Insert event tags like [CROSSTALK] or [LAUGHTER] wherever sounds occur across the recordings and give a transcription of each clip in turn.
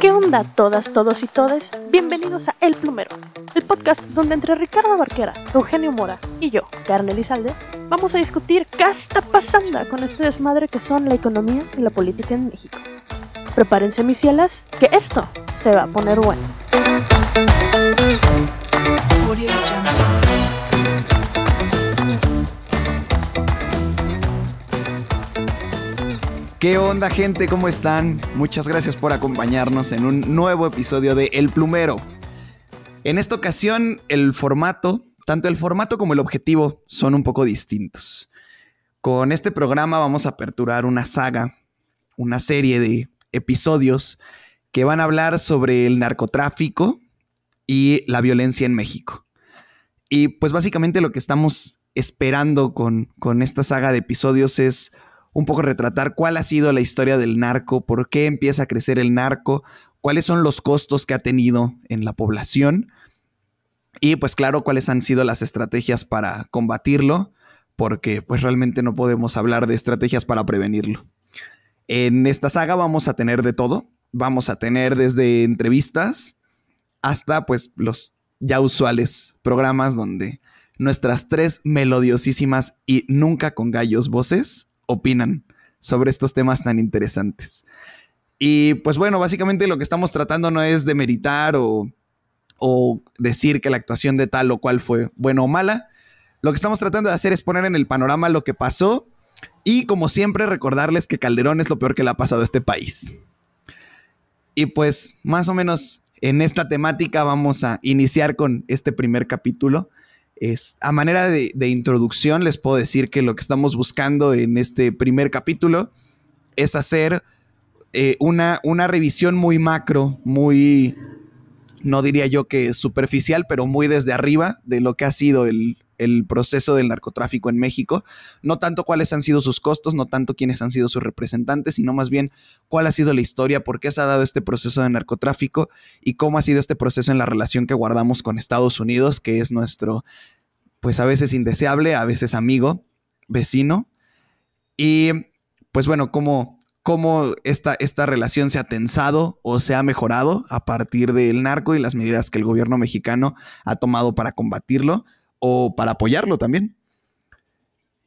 ¿Qué onda todas, todos y todes? Bienvenidos a El Plumero, el podcast donde entre Ricardo Barquera, Eugenio Mora y yo, Carne Elizalde, vamos a discutir qué está pasando con este desmadre que son la economía y la política en México. Prepárense mis cielas, que esto se va a poner bueno. ¿Qué onda gente? ¿Cómo están? Muchas gracias por acompañarnos en un nuevo episodio de El Plumero. En esta ocasión el formato, tanto el formato como el objetivo son un poco distintos. Con este programa vamos a aperturar una saga, una serie de episodios que van a hablar sobre el narcotráfico y la violencia en México. Y pues básicamente lo que estamos esperando con, con esta saga de episodios es un poco retratar cuál ha sido la historia del narco, por qué empieza a crecer el narco, cuáles son los costos que ha tenido en la población y pues claro, cuáles han sido las estrategias para combatirlo, porque pues realmente no podemos hablar de estrategias para prevenirlo. En esta saga vamos a tener de todo, vamos a tener desde entrevistas hasta pues los ya usuales programas donde nuestras tres melodiosísimas y nunca con gallos voces opinan sobre estos temas tan interesantes. Y pues bueno, básicamente lo que estamos tratando no es de meritar o, o decir que la actuación de tal o cual fue buena o mala. Lo que estamos tratando de hacer es poner en el panorama lo que pasó y como siempre recordarles que Calderón es lo peor que le ha pasado a este país. Y pues más o menos en esta temática vamos a iniciar con este primer capítulo es, a manera de, introducción, les puedo decir que lo que estamos buscando en este primer capítulo es hacer eh, una, una revisión muy macro, muy, no diría yo que superficial, pero muy desde arriba de lo que ha sido el, el proceso del narcotráfico en México, no tanto cuáles han sido sus costos, no tanto quiénes han sido sus representantes, sino más bien cuál ha sido la historia, por qué se ha dado este proceso de narcotráfico y cómo ha sido este proceso en la relación que guardamos con Estados Unidos, que es nuestro, pues a veces indeseable, a veces amigo, vecino. Y pues bueno, cómo, cómo esta, esta relación se ha tensado o se ha mejorado a partir del narco y las medidas que el gobierno mexicano ha tomado para combatirlo o para apoyarlo también.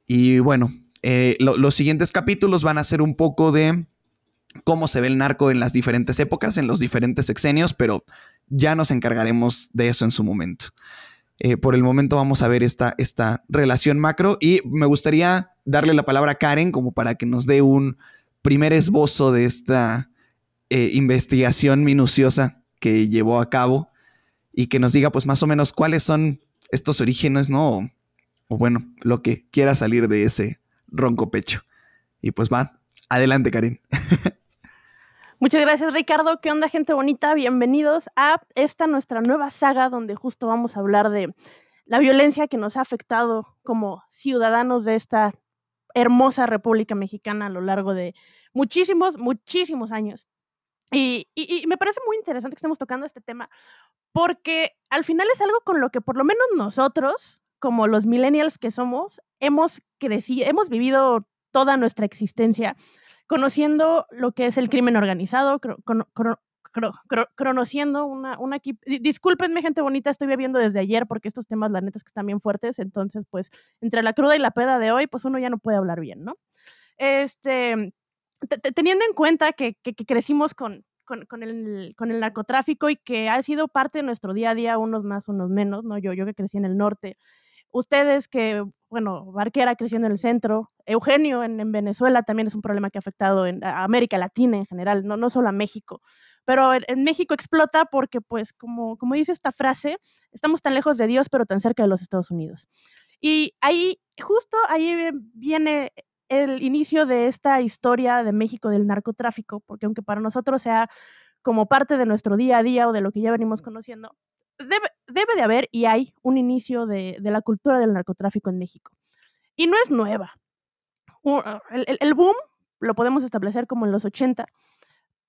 Y bueno, eh, los siguientes capítulos van a ser un poco de cómo se ve el narco en las diferentes épocas, en los diferentes sexenios, pero ya nos encargaremos de eso en su momento. Eh, por el momento vamos a ver esta, esta relación macro y me gustaría darle la palabra a Karen como para que nos dé un primer esbozo de esta eh, investigación minuciosa que llevó a cabo y que nos diga pues más o menos cuáles son estos orígenes, ¿no? O, bueno, lo que quiera salir de ese ronco pecho. Y pues va, adelante, Karen. [LAUGHS] Muchas gracias, Ricardo. ¿Qué onda, gente bonita? Bienvenidos a esta nuestra nueva saga donde justo vamos a hablar de la violencia que nos ha afectado como ciudadanos de esta hermosa República Mexicana a lo largo de muchísimos, muchísimos años. Y, me parece muy interesante que estemos tocando este tema porque al final es algo con lo que por lo menos nosotros, como los millennials que somos, hemos crecido, hemos vivido toda nuestra existencia conociendo lo que es el crimen organizado, conociendo una, una discúlpenme gente bonita, estoy bebiendo desde ayer porque estos temas la neta es que están bien fuertes, entonces pues entre la cruda y la peda de hoy, pues uno ya no puede hablar bien, ¿no? Este, teniendo en cuenta que, que crecimos con, con, el, con el narcotráfico y que ha sido parte de nuestro día a día, unos más, unos menos, ¿no? Yo, yo que crecí en el norte, ustedes que, bueno, Barquera creciendo en el centro, Eugenio en, Venezuela también es un problema que ha afectado en, a América Latina en general, no, no solo a México. Pero en, México explota porque, pues, como, como dice esta frase, estamos tan lejos de Dios, pero tan cerca de los Estados Unidos. Y ahí, justo ahí viene el inicio de esta historia de México del narcotráfico, porque aunque para nosotros sea como parte de nuestro día a día o de lo que ya venimos conociendo, debe, debe de haber y hay un inicio de, de, la cultura del narcotráfico en México. Y no es nueva. Ah, el, el, boom lo podemos establecer como en los 80,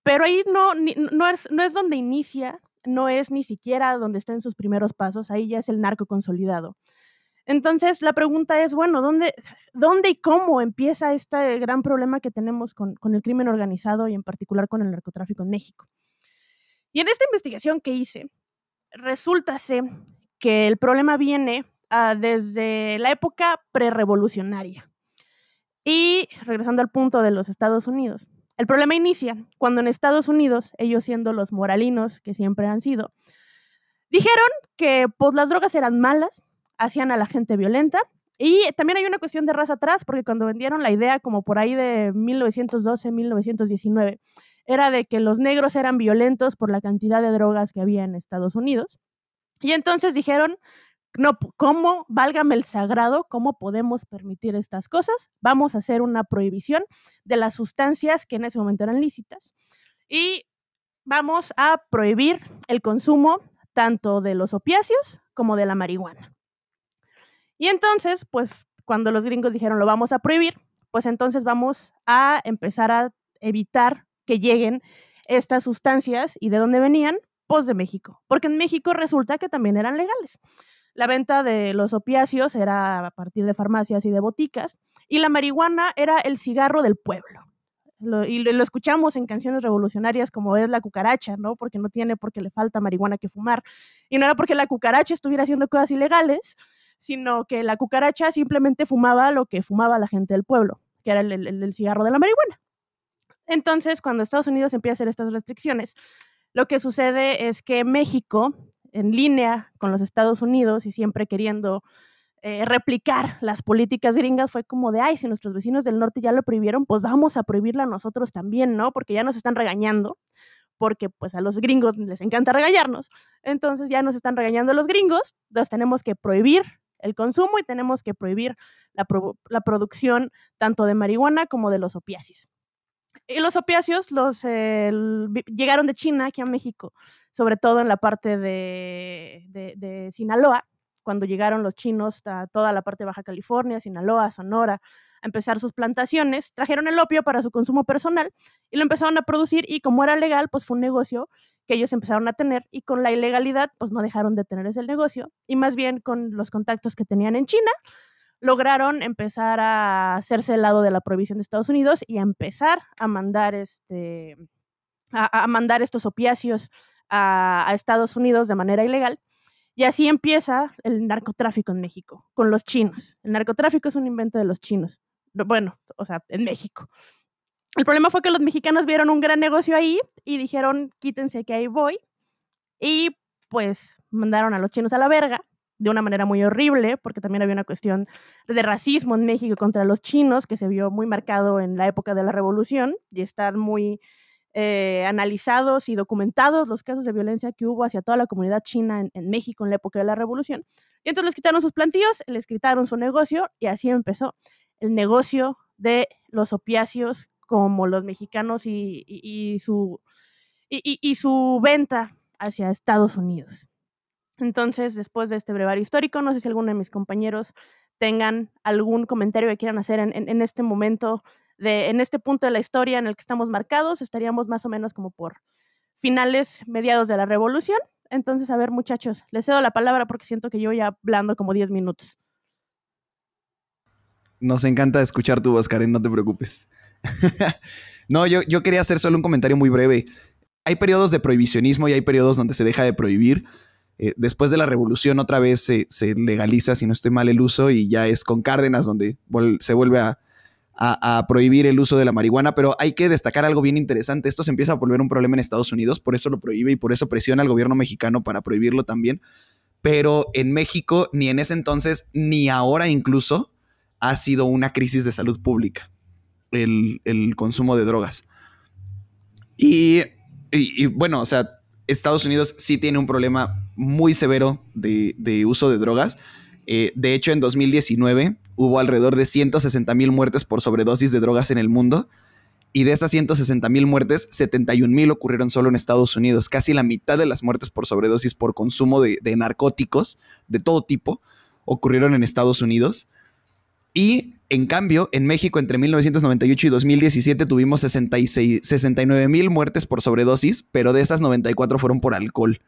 pero ahí no, no, es, no es donde inicia, no es ni siquiera donde está en sus primeros pasos, ahí ya es el narco consolidado. Entonces, la pregunta es, bueno, ¿dónde, dónde y cómo empieza este gran problema que tenemos con, con el crimen organizado y en particular con el narcotráfico en México? Y en esta investigación que hice, resulta que el problema viene uh, desde la época prerevolucionaria. Y regresando al punto de los Estados Unidos, el problema inicia cuando en Estados Unidos, ellos siendo los moralinos que siempre han sido, dijeron que pues, las drogas eran malas, hacían a la gente violenta. Y también hay una cuestión de raza atrás, porque cuando vendieron la idea, como por ahí de 1912, 1919, era de que los negros eran violentos por la cantidad de drogas que había en Estados Unidos. Y entonces dijeron, no, ¿cómo, válgame el sagrado, cómo podemos permitir estas cosas? Vamos a hacer una prohibición de las sustancias que en ese momento eran lícitas y vamos a prohibir el consumo tanto de los opiáceos como de la marihuana. Y entonces, pues cuando los gringos dijeron lo vamos a prohibir, pues entonces vamos a empezar a evitar que lleguen estas sustancias y de dónde venían, pues de México, porque en México resulta que también eran legales. La venta de los opiáceos era a partir de farmacias y de boticas, y la marihuana era el cigarro del pueblo. y lo, escuchamos en canciones revolucionarias como es la cucaracha, ¿no? Porque no tiene porque le falta marihuana que fumar. Y no era porque la cucaracha estuviera haciendo cosas ilegales, sino que la cucaracha simplemente fumaba lo que fumaba la gente del pueblo, que era el, el cigarro de la marihuana. Entonces, cuando Estados Unidos empieza a hacer estas restricciones, lo que sucede es que México en línea con los Estados Unidos y siempre queriendo eh, replicar las políticas gringas, fue como de, ay, si nuestros vecinos del norte ya lo prohibieron, pues vamos a prohibirla nosotros también, ¿no? Porque ya nos están regañando, porque pues a los gringos les encanta regañarnos, entonces ya nos están regañando los gringos, entonces tenemos que prohibir el consumo y tenemos que prohibir la, la producción tanto de marihuana como de los opiáceos. Y los opiáceos los, llegaron de China aquí a México, sobre todo en la parte de, de, Sinaloa, cuando llegaron los chinos a toda la parte de Baja California, Sinaloa, Sonora, a empezar sus plantaciones, trajeron el opio para su consumo personal y lo empezaron a producir y como era legal, pues fue un negocio que ellos empezaron a tener y con la ilegalidad, pues no dejaron de tener ese negocio y más bien con los contactos que tenían en China, lograron empezar a hacerse el lado de la prohibición de Estados Unidos y a empezar a mandar este a, mandar estos opiáceos a, a, Estados Unidos de manera ilegal. Y así empieza el narcotráfico en México, con los chinos. El narcotráfico es un invento de los chinos. Bueno, o sea, en México. El problema fue que los mexicanos vieron un gran negocio ahí y dijeron, quítense que ahí voy. Y pues mandaron a los chinos a la verga de una manera muy horrible, porque también había una cuestión de racismo en México contra los chinos, que se vio muy marcado en la época de la revolución, y están muy eh, analizados y documentados los casos de violencia que hubo hacia toda la comunidad china en, México en la época de la revolución. Y entonces les quitaron sus plantíos, les quitaron su negocio, y así empezó el negocio de los opiáceos como los mexicanos y, su, y su venta hacia Estados Unidos. Entonces, después de este brevario histórico, no sé si alguno de mis compañeros tengan algún comentario que quieran hacer en, este momento, de, en este punto de la historia en el que estamos marcados. Estaríamos más o menos como por finales, mediados de la revolución. Entonces, a ver, muchachos, les cedo la palabra porque siento que yo ya hablando como 10 minutos. Nos encanta escuchar tu voz, Karen, no te preocupes. [LAUGHS] no, yo, yo quería hacer solo un comentario muy breve. Hay periodos de prohibicionismo y hay periodos donde se deja de prohibir. Eh, después de la revolución otra vez se, legaliza, si no estoy mal, el uso y ya es con Cárdenas donde se vuelve a, prohibir el uso de la marihuana, pero hay que destacar algo bien interesante. Esto se empieza a volver un problema en Estados Unidos, por eso lo prohíbe y por eso presiona al gobierno mexicano para prohibirlo también. Pero en México, ni en ese entonces, ni ahora incluso, ha sido una crisis de salud pública el, consumo de drogas. y bueno, o sea, Estados Unidos sí tiene un problema muy severo de, uso de drogas. Eh, de hecho, en 2019 hubo alrededor de 160 mil muertes por sobredosis de drogas en el mundo. Y de esas 160 mil muertes, 71 mil ocurrieron solo en Estados Unidos. Casi la mitad de las muertes por sobredosis por consumo de, de narcóticos de todo tipo ocurrieron en Estados Unidos. Y en cambio, en México entre 1998 y 2017 tuvimos 66, 69 mil muertes por sobredosis, pero de esas 94 fueron por alcohol.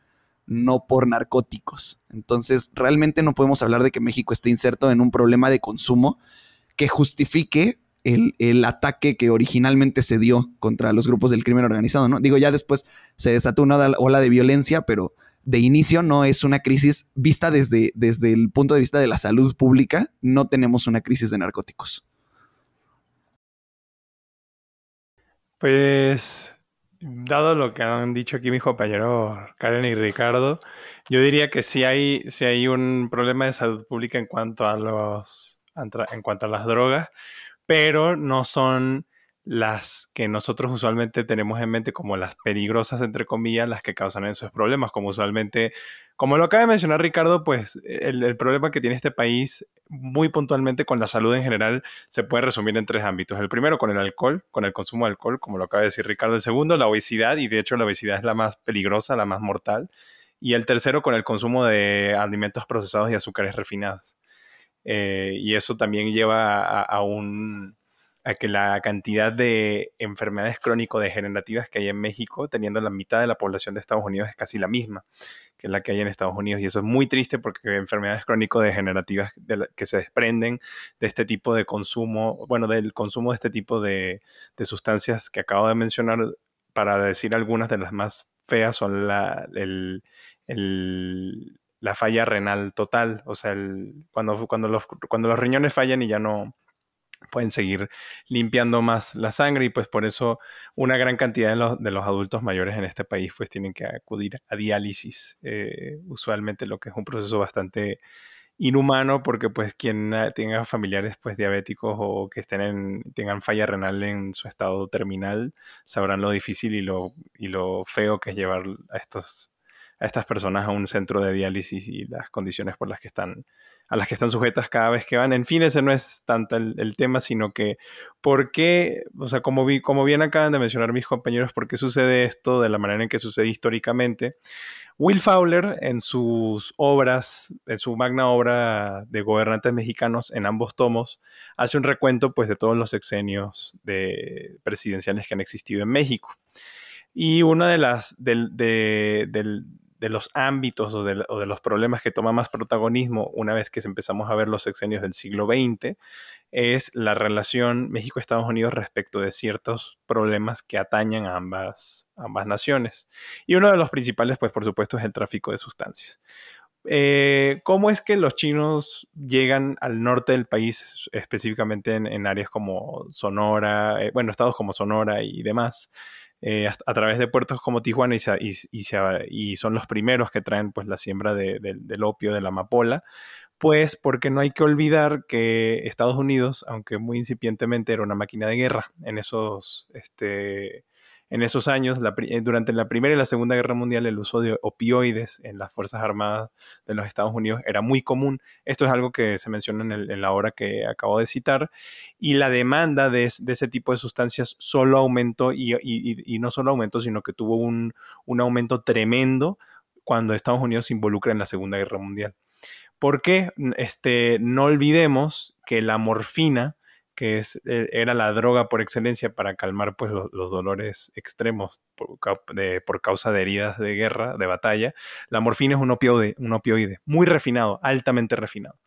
No por narcóticos. Entonces, realmente no podemos hablar de que México esté inserto en un problema de consumo que justifique el, ataque que originalmente se dio contra los grupos del crimen organizado, ¿no? Digo, ya después se desató una ola de violencia, pero de inicio no es una crisis vista desde, desde el punto de vista de la salud pública, no tenemos una crisis de narcóticos. Pues, dado lo que han dicho aquí mi compañero Karen y Ricardo, yo diría que sí hay, hay un problema de salud pública en cuanto a los en cuanto a las drogas, pero no son las que nosotros usualmente tenemos en mente como las peligrosas, entre comillas, las que causan esos problemas, como usualmente, como lo acaba de mencionar Ricardo, pues el, problema que tiene este país muy puntualmente con la salud en general se puede resumir en tres ámbitos. El primero con el alcohol, con el consumo de alcohol, como lo acaba de decir Ricardo. El segundo, la obesidad, y de hecho la obesidad es la más peligrosa, la más mortal. Y el tercero, con el consumo de alimentos procesados y azúcares refinados. Eh, y eso también lleva a un a que la cantidad de enfermedades crónico-degenerativas que hay en México, teniendo la mitad de la población de Estados Unidos, es casi la misma que la que hay en Estados Unidos. Y eso es muy triste porque enfermedades crónico-degenerativas que se desprenden de este tipo de consumo, bueno, del consumo de este tipo de, sustancias que acabo de mencionar, para decir algunas de las más feas, son la, la falla renal total, o sea, cuando, cuando, los, cuando los riñones fallan y ya no pueden seguir limpiando más la sangre y pues por eso una gran cantidad de los, de los adultos mayores en este país pues tienen que acudir a diálisis, eh, usualmente lo que es un proceso bastante inhumano porque pues quien tenga familiares pues diabéticos o que estén en, tengan falla renal en su estado terminal sabrán lo difícil y lo, y lo feo que es llevar a estos a estas personas a un centro de diálisis y las condiciones por las que están a las que están sujetas cada vez que van. En fin, ese no es tanto el, tema, sino que por qué, o sea, como, vi, como bien acaban de mencionar mis compañeros, por qué sucede esto de la manera en que sucede históricamente. Will Fowler, en sus obras, en su magna obra de gobernantes mexicanos, en ambos tomos, hace un recuento pues, de todos los sexenios de presidenciales que han existido en México. Y una de las del, del, de los ámbitos o de, los problemas que toma más protagonismo una vez que empezamos a ver los sexenios del siglo XX es la relación México-Estados Unidos respecto de ciertos problemas que atañan a ambas, ambas naciones. Y uno de los principales, pues por supuesto, es el tráfico de sustancias. Eh, ¿Cómo es que los chinos llegan al norte del país, específicamente en, áreas como Sonora, eh, bueno, estados como Sonora y demás? Eh, a, través de puertos como Tijuana y, son los primeros que traen pues la siembra del opio, de la amapola, pues porque no hay que olvidar que Estados Unidos, aunque muy incipientemente era una máquina de guerra en esos este, en esos años, eh, durante la Primera y la Segunda Guerra Mundial, el uso de opioides en las Fuerzas Armadas de los Estados Unidos era muy común. Esto es algo que se menciona en, la obra que acabo de citar. Y la demanda de, ese tipo de sustancias solo aumentó, y, no solo aumentó, sino que tuvo un, un aumento tremendo cuando Estados Unidos se involucra en la Segunda Guerra Mundial. Porque este, no olvidemos que la morfina que es, eh, era la droga por excelencia para calmar pues, los, dolores extremos por, causa de heridas de guerra, de batalla. La morfina es un opioide, un opioide muy refinado, altamente refinado.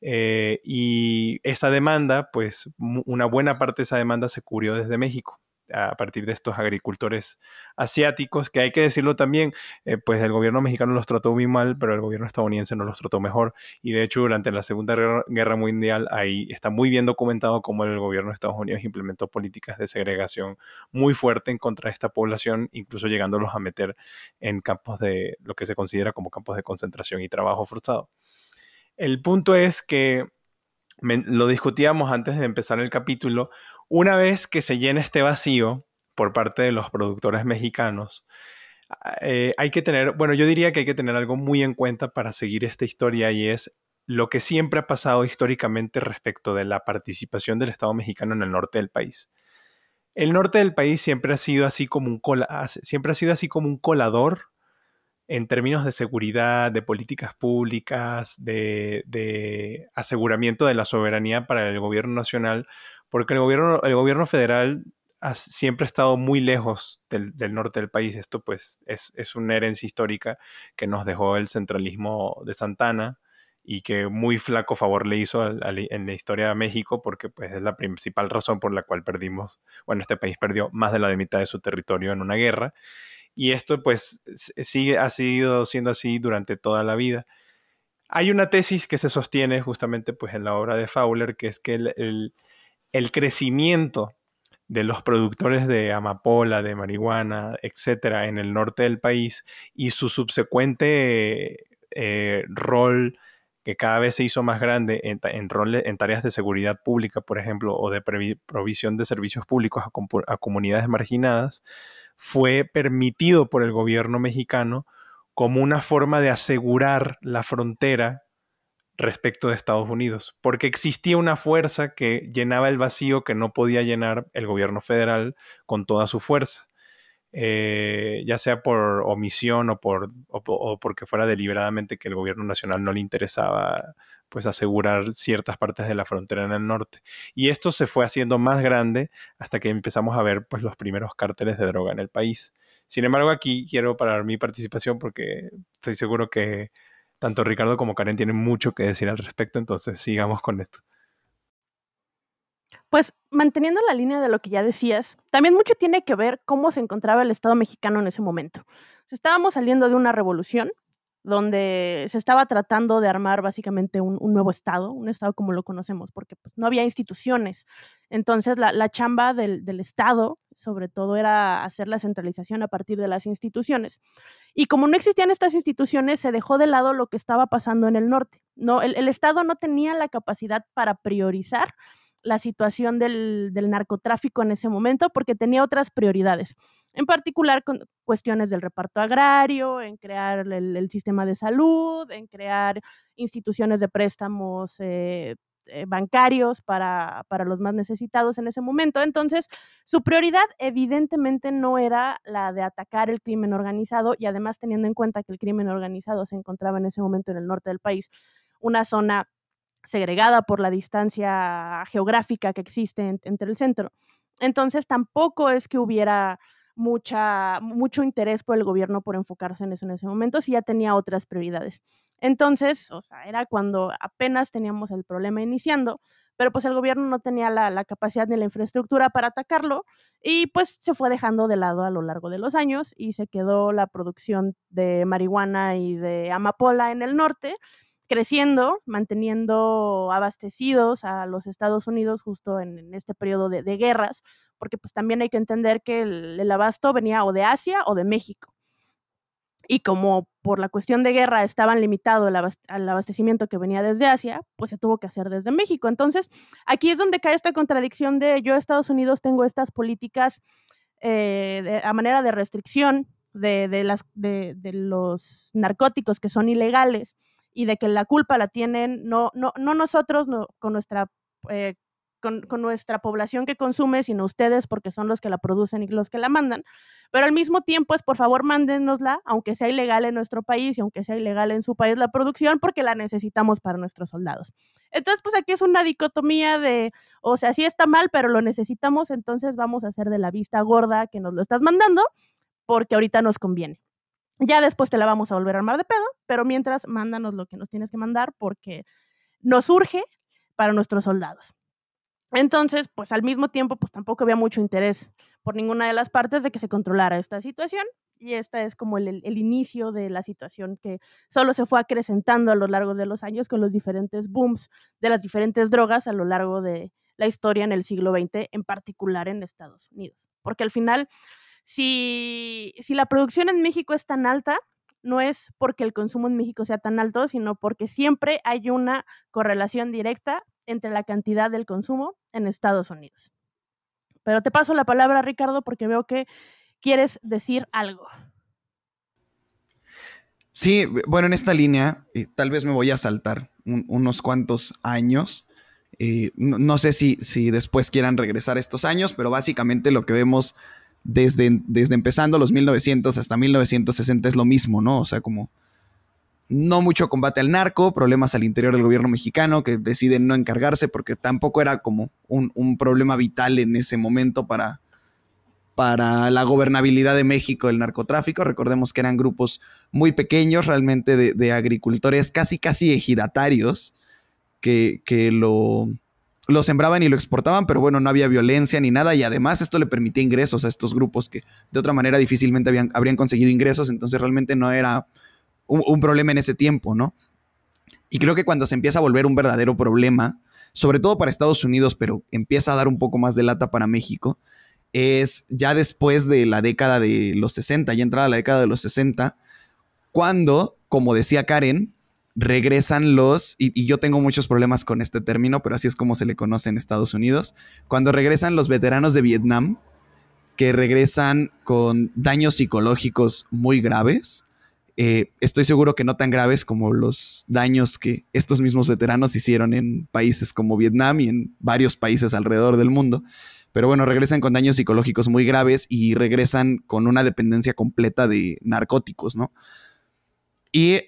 Eh, y esa demanda, pues una buena parte de esa demanda se cubrió desde México a partir de estos agricultores asiáticos, que hay que decirlo también, eh, pues el gobierno mexicano los trató muy mal, pero el gobierno estadounidense no los trató mejor. Y de hecho, durante la Segunda Guerra Mundial, ahí está muy bien documentado cómo el gobierno de Estados Unidos implementó políticas de segregación muy fuerte en contra de esta población, incluso llegándolos a meter en campos de lo que se considera como campos de concentración y trabajo forzado. El punto es que lo discutíamos antes de empezar el capítulo, una vez que se llena este vacío por parte de los productores mexicanos, eh, hay que tener, bueno, yo diría que hay que tener algo muy en cuenta para seguir esta historia y es lo que siempre ha pasado históricamente respecto de la participación del Estado mexicano en el norte del país. El norte del país siempre ha sido así como un, siempre ha sido así como un colador en términos de seguridad, de políticas públicas, de, de aseguramiento de la soberanía para el gobierno nacional porque el gobierno, el gobierno federal siempre ha estado muy lejos del, norte del país. Esto pues es, una herencia histórica que nos dejó el centralismo de Santana y que muy flaco favor le hizo en la historia de México porque pues es la principal razón por la cual perdimos, bueno, este país perdió más de la mitad de su territorio en una guerra y esto pues sigue, ha sido siendo así durante toda la vida. Hay una tesis que se sostiene justamente pues en la obra de Fowler que es que el crecimiento de los productores de amapola, de marihuana, etcétera, en el norte del país y su subsecuente eh, rol que cada vez se hizo más grande en, en tareas de seguridad pública, por ejemplo, o de provisión de servicios públicos a, comunidades marginadas, fue permitido por el gobierno mexicano como una forma de asegurar la frontera respecto de Estados Unidos, porque existía una fuerza que llenaba el vacío que no podía llenar el gobierno federal con toda su fuerza, eh, ya sea por omisión o, por, o, porque fuera deliberadamente que el gobierno nacional no le interesaba pues asegurar ciertas partes de la frontera en el norte. Y esto se fue haciendo más grande hasta que empezamos a ver pues los primeros cárteles de droga en el país. Sin embargo, aquí quiero parar mi participación porque estoy seguro que tanto Ricardo como Karen tienen mucho que decir al respecto, entonces sigamos con esto. Pues manteniendo la línea de lo que ya decías, también mucho tiene que ver cómo se encontraba el Estado mexicano en ese momento. Estábamos saliendo de una revolución donde se estaba tratando de armar básicamente un, nuevo Estado, un Estado como lo conocemos, porque pues, no había instituciones. Entonces, la, chamba del, Estado, sobre todo, era hacer la centralización a partir de las instituciones. Y como no existían estas instituciones, se dejó de lado lo que estaba pasando en el norte. No, el Estado no tenía la capacidad para priorizar la situación del, narcotráfico en ese momento porque tenía otras prioridades, en particular con cuestiones del reparto agrario, en crear el, sistema de salud, en crear instituciones de préstamos eh, eh, bancarios para, para, los más necesitados en ese momento. Entonces, su prioridad evidentemente no era la de atacar el crimen organizado y además teniendo en cuenta que el crimen organizado se encontraba en ese momento en el norte del país, una zona segregada por la distancia geográfica que existe entre el centro. Entonces tampoco es que hubiera mucha, mucho interés por el gobierno por enfocarse en eso en ese momento, si ya tenía otras prioridades. Entonces, o sea, era cuando apenas teníamos el problema iniciando, pero pues el gobierno no tenía la, la, capacidad ni la infraestructura para atacarlo y pues se fue dejando de lado a lo largo de los años y se quedó la producción de marihuana y de amapola en el norte creciendo, manteniendo abastecidos a los Estados Unidos justo en, este periodo de, guerras, porque pues también hay que entender que el, abasto venía o de Asia o de México. Y como por la cuestión de guerra estaban limitado el, abastecimiento que venía desde Asia, pues se tuvo que hacer desde México. Entonces, aquí es donde cae esta contradicción de yo, Estados Unidos, tengo estas políticas eh, a manera de restricción de, las, de, los narcóticos que son ilegales, y de que la culpa la tienen no, no, no nosotros no, con, nuestra, eh, con, nuestra población que consume, sino ustedes porque son los que la producen y los que la mandan. Pero al mismo tiempo es, por favor, mándenosla, aunque sea ilegal en nuestro país y aunque sea ilegal en su país la producción, porque la necesitamos para nuestros soldados. Entonces, pues aquí es una dicotomía de, o sea, sí está mal, pero lo necesitamos, entonces vamos a hacer de la vista gorda que nos lo estás mandando, porque ahorita nos conviene. Ya después te la vamos a volver a armar de pedo, pero mientras mándanos lo que nos tienes que mandar porque nos urge para nuestros soldados. Entonces, pues al mismo tiempo, pues tampoco había mucho interés por ninguna de las partes de que se controlara esta situación. Y esta es como el, el, inicio de la situación que solo se fue acrecentando a lo largo de los años con los diferentes booms de las diferentes drogas a lo largo de la historia en el siglo XX, en particular en Estados Unidos. Porque al final, si, si la producción en México es tan alta, no es porque el consumo en México sea tan alto, sino porque siempre hay una correlación directa entre la cantidad del consumo en Estados Unidos. Pero te paso la palabra, Ricardo, porque veo que quieres decir algo. Sí, bueno, en esta línea eh, tal vez me voy a saltar unos cuantos años. Eh, no, no, sé si, si después quieran regresar estos años, pero básicamente lo que vemos desde, desde empezando los 1900 hasta 1960 es lo mismo, ¿no? O sea, como no mucho combate al narco, problemas al interior del gobierno mexicano que deciden no encargarse porque tampoco era como un, problema vital en ese momento para, para la gobernabilidad de México el narcotráfico. Recordemos que eran grupos muy pequeños, realmente de, agricultores casi, casi ejidatarios, que, lo, lo, sembraban y lo exportaban, pero bueno, no había violencia ni nada, y además esto le permitía ingresos a estos grupos que de otra manera difícilmente habrían conseguido ingresos, entonces realmente no era un, un problema en ese tiempo, ¿no? Y creo que cuando se empieza a volver un verdadero problema, sobre todo para Estados Unidos, pero empieza a dar un poco más de lata para México, es ya después de la década de los 60, ya entrada la década de los 60, cuando, como decía Karen, regresan los, y, yo tengo muchos problemas con este término, pero así es como se le conoce en Estados Unidos, cuando regresan los veteranos de Vietnam, que regresan con daños psicológicos muy graves. Eh, estoy seguro que no tan graves como los daños que estos mismos veteranos hicieron en países como Vietnam y en varios países alrededor del mundo. Pero bueno, regresan con daños psicológicos muy graves y regresan con una dependencia completa de narcóticos, ¿no? Y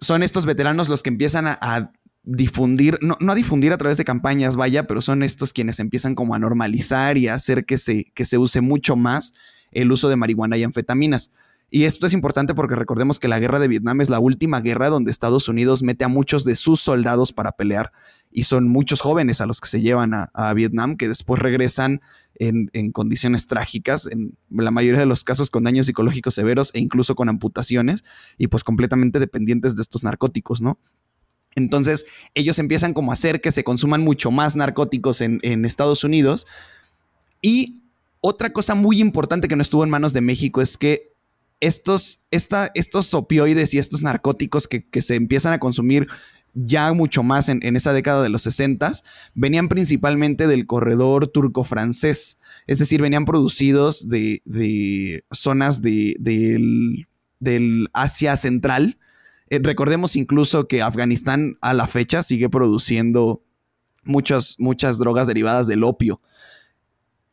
son estos veteranos los que empiezan a, difundir, no, a difundir a través de campañas, vaya, pero son estos quienes empiezan como a normalizar y a hacer que se, que se use mucho más el uso de marihuana y anfetaminas. Y esto es importante porque recordemos que la guerra de Vietnam es la última guerra donde Estados Unidos mete a muchos de sus soldados para pelear y son muchos jóvenes a los que se llevan a, Vietnam que después regresan en, condiciones trágicas, en la mayoría de los casos con daños psicológicos severos e incluso con amputaciones y pues completamente dependientes de estos narcóticos, ¿no? Entonces ellos empiezan como a hacer que se consuman mucho más narcóticos en, Estados Unidos y otra cosa muy importante que no estuvo en manos de México es que estos, estos opioides y estos narcóticos que, que se empiezan a consumir ya mucho más en, esa década de los 60, venían principalmente del corredor turco-francés, es decir, venían producidos de, zonas de, del, Asia Central. Eh, recordemos incluso que Afganistán a la fecha sigue produciendo muchas, muchas drogas derivadas del opio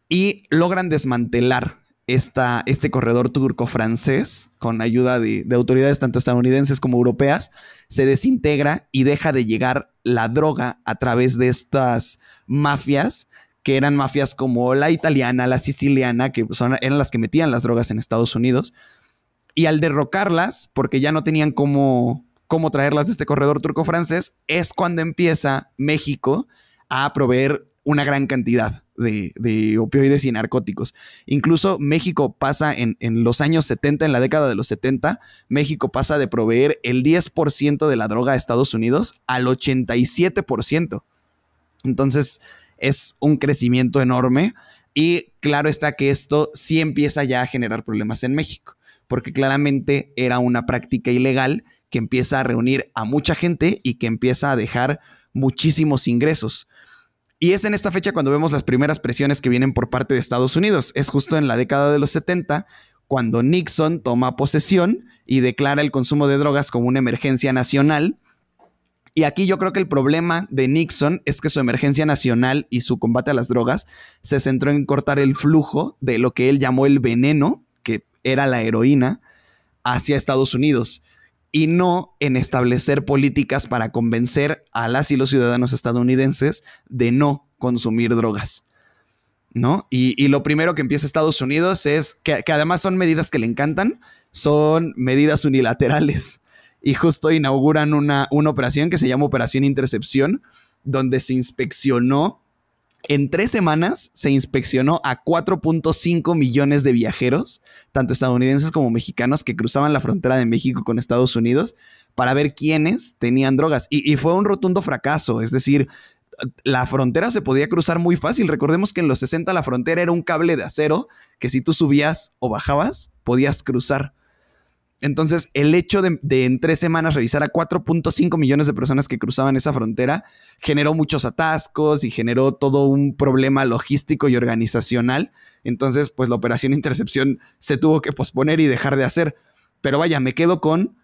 y logran desmantelar este corredor turco-francés, con ayuda de, autoridades tanto estadounidenses como europeas, se desintegra y deja de llegar la droga a través de estas mafias, que eran mafias como la italiana, la siciliana, que son, eran las que metían las drogas en Estados Unidos. Y al derrocarlas, porque ya no tenían cómo traerlas de este corredor turco-francés, es cuando empieza México a proveer una gran cantidad de, opioides y narcóticos. Incluso México pasa en, los años 70, en la década de los 70, México pasa de proveer el 10% de la droga a Estados Unidos al 87%. Entonces es un crecimiento enorme y claro está que esto sí empieza ya a generar problemas en México, porque claramente era una práctica ilegal que empieza a reunir a mucha gente y que empieza a dejar muchísimos ingresos. Y es en esta fecha cuando vemos las primeras presiones que vienen por parte de Estados Unidos. Es justo en la década de los 70 cuando Nixon toma posesión y declara el consumo de drogas como una emergencia nacional. Y aquí yo creo que el problema de Nixon es que su emergencia nacional y su combate a las drogas se centró en cortar el flujo de lo que él llamó el veneno, que era la heroína, hacia Estados Unidos y no en establecer políticas para convencer a las y los ciudadanos estadounidenses de no consumir drogas. ¿No? Y, lo primero que empieza Estados Unidos es que, además son medidas que le encantan, son medidas unilaterales. Y justo inauguran una, una operación que se llama Operación Intercepción, donde se inspeccionó en tres semanas se inspeccionó a 4.5 millones de viajeros, tanto estadounidenses como mexicanos, que cruzaban la frontera de México con Estados Unidos para ver quiénes tenían drogas. Y, fue un rotundo fracaso, es decir, la frontera se podía cruzar muy fácil. Recordemos que en los 60 la frontera era un cable de acero que si tú subías o bajabas, podías cruzar. Entonces, el hecho de, en tres semanas revisar a 4.5 millones de personas que cruzaban esa frontera generó muchos atascos y generó todo un problema logístico y organizacional. Entonces, pues la operación intercepción se tuvo que posponer y dejar de hacer. Pero vaya, me quedo con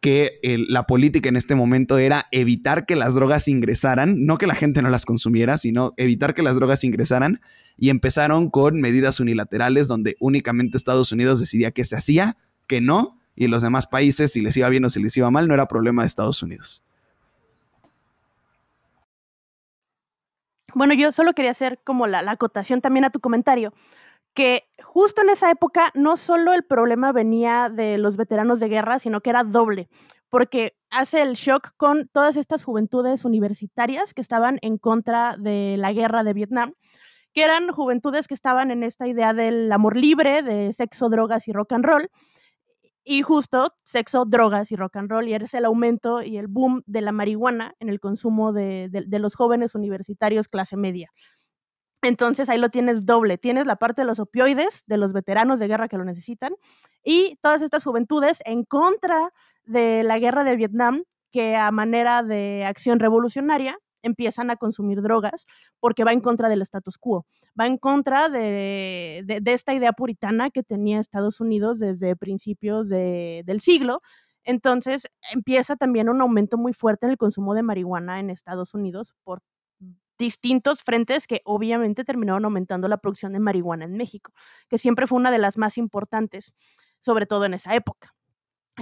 que la política en este momento era evitar que las drogas ingresaran, no que la gente no las consumiera, sino evitar que las drogas ingresaran. Y empezaron con medidas unilaterales donde únicamente Estados Unidos decidía qué se hacía, que no, y los demás países, si les iba bien o si les iba mal, no era problema de Estados Unidos. Bueno, yo solo quería hacer como la, acotación también a tu comentario, que justo en esa época no solo el problema venía de los veteranos de guerra, sino que era doble, porque hace el shock con todas estas juventudes universitarias que estaban en contra de la guerra de Vietnam, que eran juventudes que estaban en esta idea del amor libre, de sexo, drogas y rock and roll, y justo sexo, drogas y rock and roll, y es el aumento y el boom de la marihuana en el consumo de, de los jóvenes universitarios clase media. Entonces ahí lo tienes doble. Tienes la parte de los opioides, de los veteranos de guerra que lo necesitan, y todas estas juventudes en contra de la guerra de Vietnam, que a manera de acción revolucionaria empiezan a consumir drogas porque va en contra del status quo, va en contra de, esta idea puritana que tenía Estados Unidos desde principios del siglo. Entonces empieza también un aumento muy fuerte en el consumo de marihuana en Estados Unidos por distintos frentes que obviamente terminaron aumentando la producción de marihuana en México, que siempre fue una de las más importantes, sobre todo en esa época.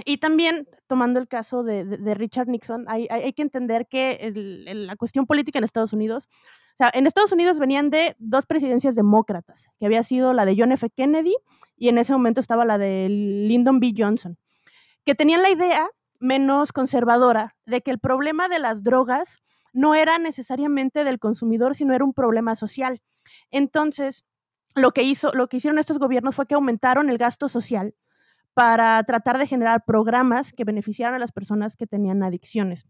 Y también, tomando el caso de, Richard Nixon, hay, que entender que la cuestión política en Estados Unidos, o sea, en Estados Unidos venían de dos presidencias demócratas, que había sido la de John F. Kennedy y en ese momento estaba la de Lyndon B. Johnson, que tenían la idea menos conservadora de que el problema de las drogas no era necesariamente del consumidor, sino era un problema social. Entonces, lo que, hizo, lo que hicieron estos gobiernos fue que aumentaron el gasto social para tratar de generar programas que beneficiaran a las personas que tenían adicciones.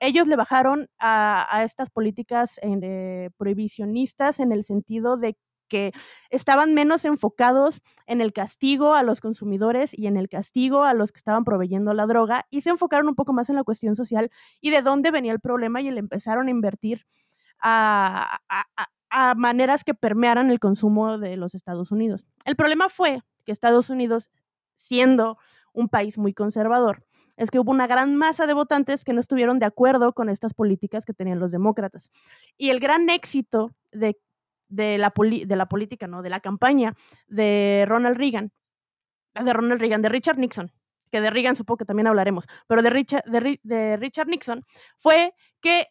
ellos le bajaron a, estas políticas eh, prohibicionistas en el sentido de que estaban menos enfocados en el castigo a los consumidores y en el castigo a los que estaban proveyendo la droga y se enfocaron un poco más en la cuestión social y de dónde venía el problema y le empezaron a invertir a maneras que permearan el consumo de los Estados Unidos. El problema fue que Estados Unidos, siendo un país muy conservador, es que hubo una gran masa de votantes que no estuvieron de acuerdo con estas políticas que tenían los demócratas. Y el gran éxito de de la, de la política, ¿no? De la campaña de Ronald Reagan, de Ronald Reagan, de Richard Nixon, que de Reagan supongo que también hablaremos, pero de Richard, de, Richard Nixon, fue que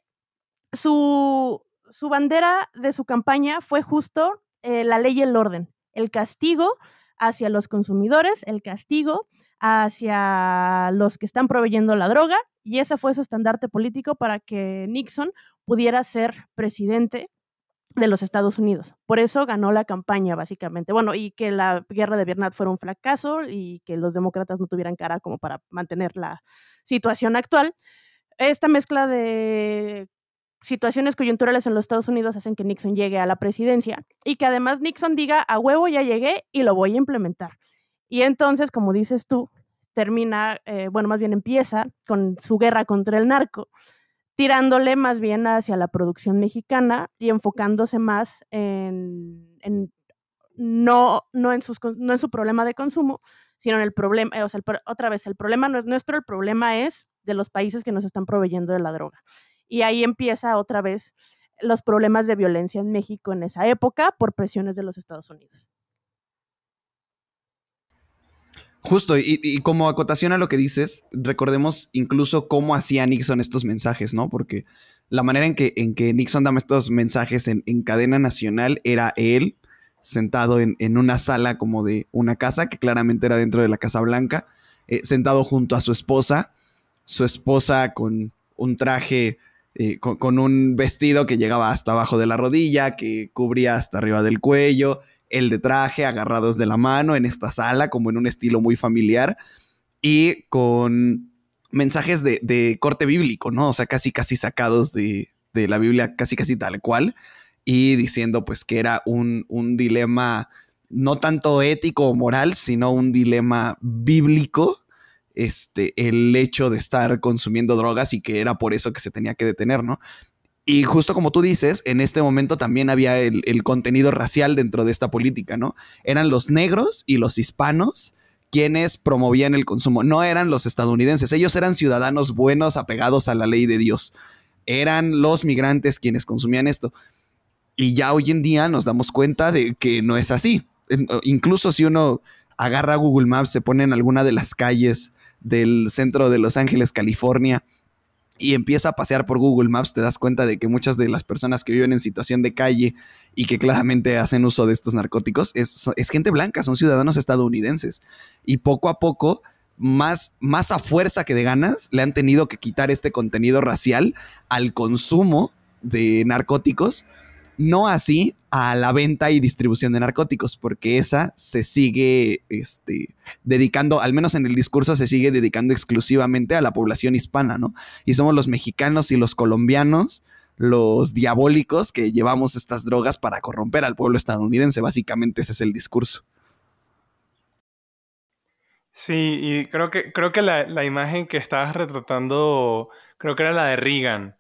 su, su, bandera de su campaña fue justo eh, la ley y el orden, el castigo hacia los consumidores, el castigo hacia los que están proveyendo la droga, y ese fue su estandarte político para que Nixon pudiera ser presidente de los Estados Unidos. Por eso ganó la campaña, básicamente. Bueno, y que la guerra de Vietnam fuera un fracaso y que los demócratas no tuvieran cara como para mantener la situación actual. Esta mezcla de situaciones coyunturales en los Estados Unidos hacen que Nixon llegue a la presidencia y que además Nixon diga, a huevo ya llegué y lo voy a implementar. Y entonces, como dices tú, termina, eh, bueno, más bien empieza con su guerra contra el narco tirándole más bien hacia la producción mexicana y enfocándose más en, no, no, en sus, no en su problema de consumo, sino en el problema, o sea, otra vez, el problema no es nuestro, el problema es de los países que nos están proveyendo de la droga. Y ahí empieza otra vez los problemas de violencia en México en esa época por presiones de los Estados Unidos. Justo, y, como acotación a lo que dices, recordemos incluso cómo hacía Nixon estos mensajes, ¿no? Porque la manera en que, en que Nixon daba estos mensajes en, cadena nacional era él sentado en, una sala como de una casa, que claramente era dentro de la Casa Blanca, eh, sentado junto a su esposa, su esposa con un traje, eh, con, con un vestido que llegaba hasta abajo de la rodilla, que cubría hasta arriba del cuello, el de traje, agarrados de la mano en esta sala, como en un estilo muy familiar, y con mensajes de, corte bíblico, ¿no? O sea, casi, casi sacados de, la Biblia, casi, casi tal cual, y diciendo pues que era un, un dilema no tanto ético o moral, sino un dilema bíblico, este, el hecho de estar consumiendo drogas y que era por eso que se tenía que detener, ¿no? Y justo como tú dices, en este momento también había el, contenido racial dentro de esta política, ¿no? Eran los negros y los hispanos quienes promovían el consumo, no eran los estadounidenses, ellos eran ciudadanos buenos apegados a la ley de Dios, eran los migrantes quienes consumían esto. Y ya hoy en día nos damos cuenta de que no es así. Incluso si uno agarra Google Maps, se pone en alguna de las calles del centro de Los Ángeles, California, y empieza a pasear por Google Maps, te das cuenta de que muchas de las personas que viven en situación de calle y que claramente hacen uso de estos narcóticos es, gente blanca, son ciudadanos estadounidenses. Y poco a poco, más, más a fuerza que de ganas, le han tenido que quitar este contenido racial al consumo de narcóticos no así a la venta y distribución de narcóticos, porque esa se sigue este, dedicando, al menos en el discurso, se sigue dedicando exclusivamente a la población hispana, ¿no? Y somos los mexicanos y los colombianos los diabólicos que llevamos estas drogas para corromper al pueblo estadounidense. Básicamente ese es el discurso. Sí, y creo que, creo que la, la imagen que estabas retratando, creo que era la de Reagan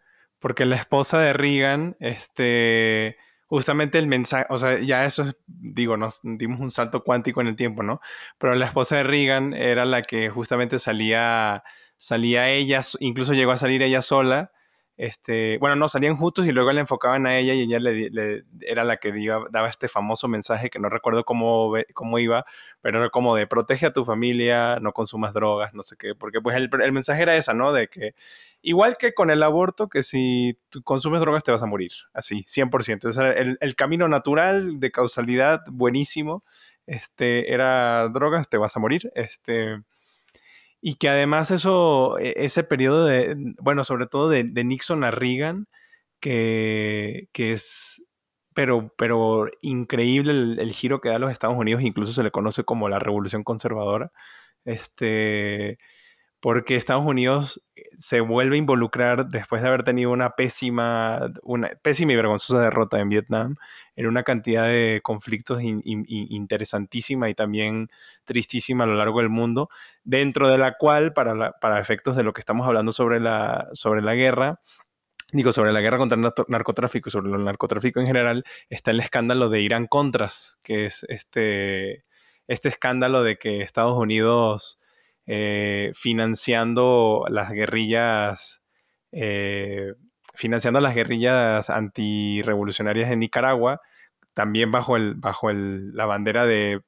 porque la esposa de Reagan, este, justamente el mensaje, o sea, ya eso es, digo, nos dimos un salto cuántico en el tiempo, ¿no? Pero la esposa de Reagan era la que justamente salía, salía ella, incluso llegó a salir ella sola este, bueno, no, salían juntos y luego le enfocaban a ella y ella le, era la que daba este famoso mensaje que no recuerdo cómo, cómo iba, pero era como de protege a tu familia, no consumas drogas, no sé qué, porque pues el, mensaje era esa, ¿no? De que igual que con el aborto, que si tú consumes drogas te vas a morir, así, 100%. O el, el camino natural de causalidad buenísimo, este, era drogas, te vas a morir, este y que además eso, e, ese periodo de, bueno, sobre todo de, Nixon a Reagan, que, que, es, pero, pero increíble el, giro que da a los Estados Unidos, incluso se le conoce como la revolución conservadora, este, porque Estados Unidos se vuelve a involucrar después de haber tenido una pésima, una pésima y vergonzosa derrota en Vietnam, en una cantidad de conflictos interesantísima y también tristísima a lo largo del mundo, dentro de la cual, para, para efectos de lo que estamos hablando sobre la, sobre la guerra, digo, sobre la guerra contra el narcotráfico y sobre el narcotráfico en general, está el escándalo de Irán Contras, que es este, este escándalo de que Estados Unidos eh, financiando las guerrillas, eh, financiando las guerrillas antirrevolucionarias en Nicaragua, también bajo, el, bajo la bandera de,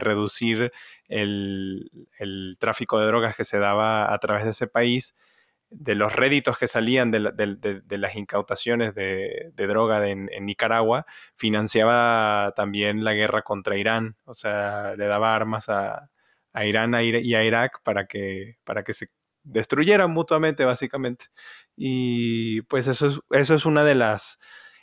reducir el, tráfico de drogas que se daba a través de ese país, de los réditos que salían de, las incautaciones de, droga en, Nicaragua, financiaba también la guerra contra Irán, o sea, le daba armas a, a Irán y a Irak para que, para que se destruyeran mutuamente, básicamente. Y pues eso es, eso es una de las...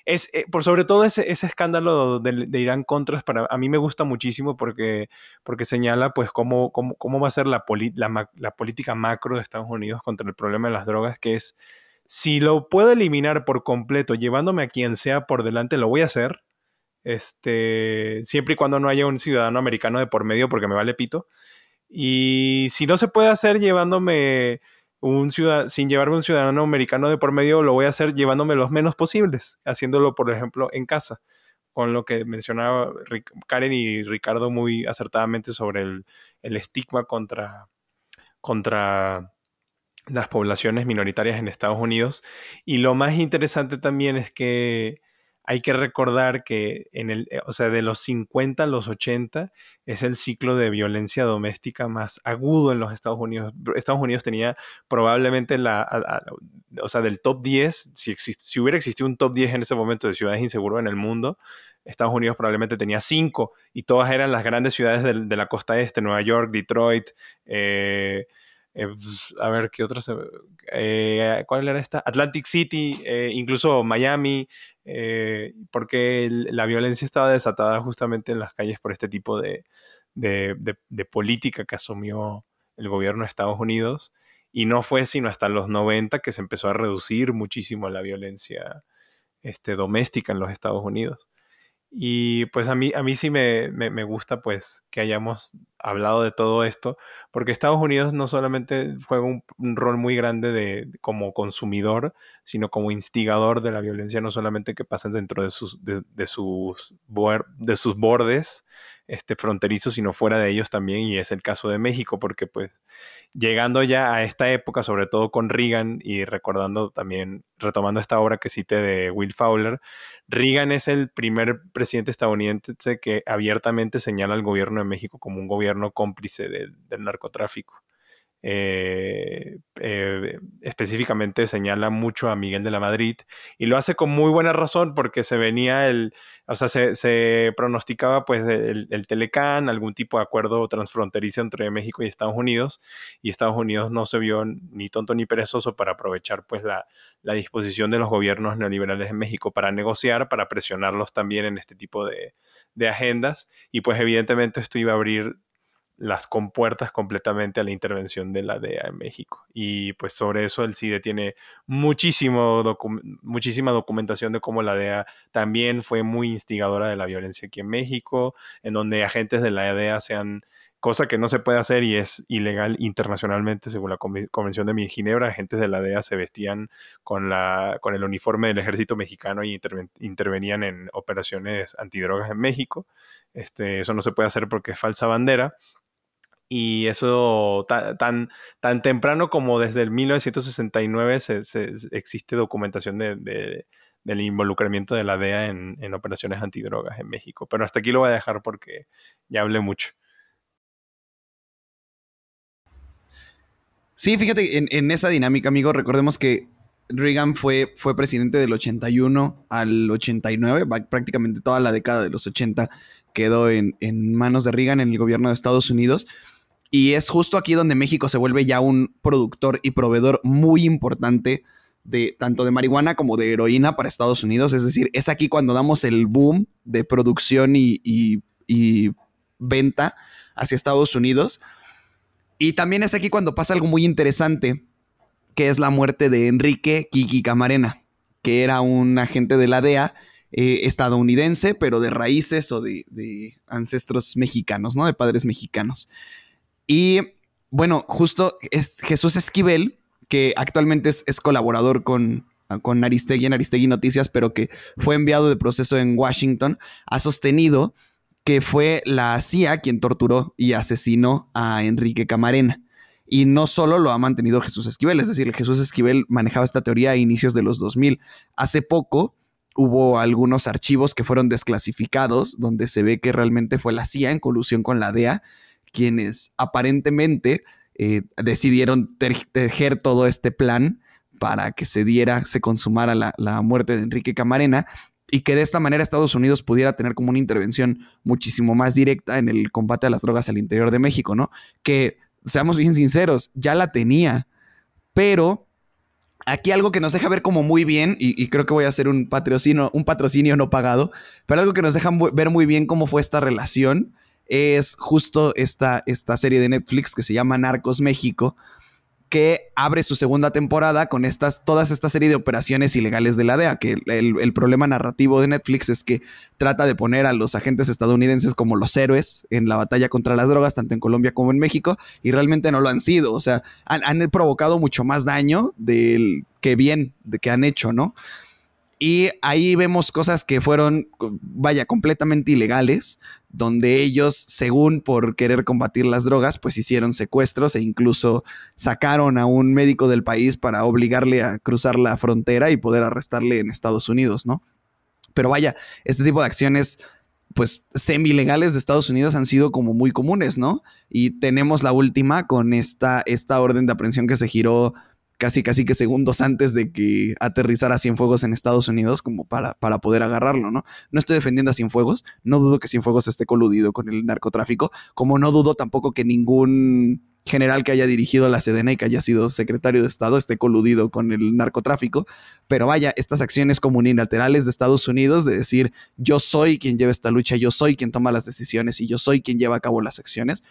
Es, eh, por sobre todo ese, ese escándalo de, Irán Contras, para, a mí me gusta muchísimo porque, porque señala pues cómo, cómo, cómo va a ser la, la, la política macro de Estados Unidos contra el problema de las drogas, que es, si lo puedo eliminar por completo, llevándome a quien sea por delante, lo voy a hacer, este, siempre y cuando no haya un ciudadano americano de por medio, porque me vale pito. Y si no se puede hacer llevándome un ciudad sin llevarme un ciudadano americano de por medio, lo voy a hacer llevándome los menos posibles, haciéndolo, por ejemplo, en casa, con lo que mencionaba Karen y Ricardo muy acertadamente sobre el, el estigma contra, contra las poblaciones minoritarias en Estados Unidos. Y lo más interesante también es que hay que recordar que en el, eh, o sea, de los 50 a los 80 es el ciclo de violencia doméstica más agudo en los Estados Unidos. Estados Unidos tenía probablemente la, o sea, del top 10, si, hubiera existido un top 10 en ese momento de ciudades inseguras en el mundo, Estados Unidos probablemente tenía 5 y todas eran las grandes ciudades de, la costa este, Nueva York, Detroit, eh, eh, pues, a ver qué otras, ¿cuál era esta? Atlantic City, incluso Miami, eh, porque la violencia estaba desatada justamente en las calles por este tipo de, política que asumió el gobierno de Estados Unidos. Y no fue sino hasta los 90 que se empezó a reducir muchísimo la violencia este, doméstica en los Estados Unidos. Y pues a mí, a mí sí me, gusta pues que hayamos hablado de todo esto, porque Estados Unidos no solamente juega un, rol muy grande de, como consumidor, sino como instigador de la violencia, no solamente que pasa dentro de sus, de, sus, de sus bordes este, fronterizos, sino fuera de ellos también, y es el caso de México, porque pues llegando ya a esta época, sobre todo con Reagan y recordando también, retomando esta obra que cité de Will Fowler, Reagan es el primer presidente estadounidense que abiertamente señala al gobierno de México como un gobierno cómplice del narcotráfico. eh, eh, específicamente señala mucho a Miguel de la Madrid y lo hace con muy buena razón porque se venía el, o sea, se, pronosticaba pues el, el, Telecán, algún tipo de acuerdo transfronterizo entre México y Estados Unidos y Estados Unidos no se vio ni tonto ni perezoso para aprovechar pues la, la disposición de los gobiernos neoliberales en México para negociar, para presionarlos también en este tipo de, de agendas y pues evidentemente esto iba a abrir las compuertas completamente a la intervención de la DEA en México. Y pues sobre eso el CIDE tiene muchísimo muchísima documentación de cómo la DEA también fue muy instigadora de la violencia aquí en México, en donde agentes de la DEA sean cosa que no se puede hacer y es ilegal internacionalmente según la Convención de Ginebra, agentes de la DEA se vestían con, la, con el uniforme del ejército mexicano y intervenían en operaciones antidrogas en México. Este, eso no se puede hacer porque es falsa bandera y eso tan, tan temprano como desde el 1969 se, existe documentación de, del involucramiento de la DEA en, operaciones antidrogas en México. Pero hasta aquí lo voy a dejar porque ya hablé mucho. Sí, fíjate, en, esa dinámica, amigo, recordemos que Reagan fue, fue presidente del 81 al 89, prácticamente toda la década de los 80 quedó en, en manos de Reagan en el gobierno de Estados Unidos. Y es justo aquí donde México se vuelve ya un productor y proveedor muy importante de tanto de marihuana como de heroína para Estados Unidos. Es decir, es aquí cuando damos el boom de producción y, venta hacia Estados Unidos. Y también es aquí cuando pasa algo muy interesante, que es la muerte de Enrique Kiki Camarena, que era un agente de la DEA eh, estadounidense, pero de raíces o de, de ancestros mexicanos, ¿no? De padres mexicanos. Y bueno, justo es Jesús Esquivel, que actualmente es, colaborador con, con Aristegui en Aristegui Noticias, pero que fue enviado de proceso en Washington, ha sostenido que fue la CIA quien torturó y asesinó a Enrique Camarena. Y no solo lo ha mantenido Jesús Esquivel, es decir, Jesús Esquivel manejaba esta teoría a inicios de los 2000. Hace poco hubo algunos archivos que fueron desclasificados donde se ve que realmente fue la CIA en colusión con la DEA quienes aparentemente eh, decidieron tejer todo este plan para que se diera, se consumara la, muerte de Enrique Camarena y que de esta manera Estados Unidos pudiera tener como una intervención muchísimo más directa en el combate a las drogas al interior de México, ¿no? Que, seamos bien sinceros, ya la tenía, pero aquí algo que nos deja ver como muy bien, y, y, creo que voy a hacer un patrocinio, un patrocinio no pagado, pero algo que nos deja ver muy bien cómo fue esta relación es justo esta, esta serie de Netflix que se llama Narcos México, que abre su segunda temporada con estas, todas esta serie de operaciones ilegales de la DEA, que el, problema narrativo de Netflix es que trata de poner a los agentes estadounidenses como los héroes en la batalla contra las drogas, tanto en Colombia como en México, y realmente no lo han sido, o sea, han, han provocado mucho más daño del que bien de que han hecho, ¿no? Y ahí vemos cosas que fueron, vaya, completamente ilegales, donde ellos, según por querer combatir las drogas, pues hicieron secuestros e incluso sacaron a un médico del país para obligarle a cruzar la frontera y poder arrestarle en Estados Unidos, ¿no? Pero vaya, este tipo de acciones, pues semi-legales de Estados Unidos han sido como muy comunes, ¿no? Y tenemos la última con esta, esta orden de aprehensión que se giró casi casi que segundos antes de que aterrizara Cienfuegos en Estados Unidos como para, para poder agarrarlo, ¿no? No estoy defendiendo a Cienfuegos, no dudo que Cienfuegos esté coludido con el narcotráfico, como no dudo tampoco que ningún general que haya dirigido la Sedena y que haya sido secretario de Estado esté coludido con el narcotráfico, pero vaya, estas acciones comunilaterales de Estados Unidos de decir yo soy quien lleva esta lucha, yo soy quien toma las decisiones y yo soy quien lleva a cabo las acciones,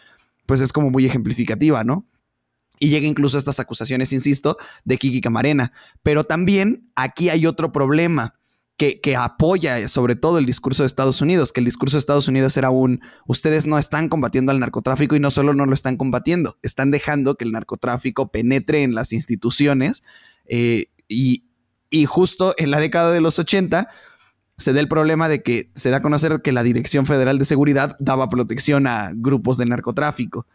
pues es como muy ejemplificativa, ¿no? Y llega incluso a estas acusaciones, insisto, de Kiki Camarena. Pero también aquí hay otro problema que, que, apoya sobre todo el discurso de Estados Unidos, que el discurso de Estados Unidos era un, ustedes no están combatiendo al narcotráfico y no solo no lo están combatiendo, están dejando que el narcotráfico penetre en las instituciones. Eh, y, y justo en la década de los 80 se da el problema de que se da a conocer que la Dirección Federal de Seguridad daba protección a grupos de narcotráfico.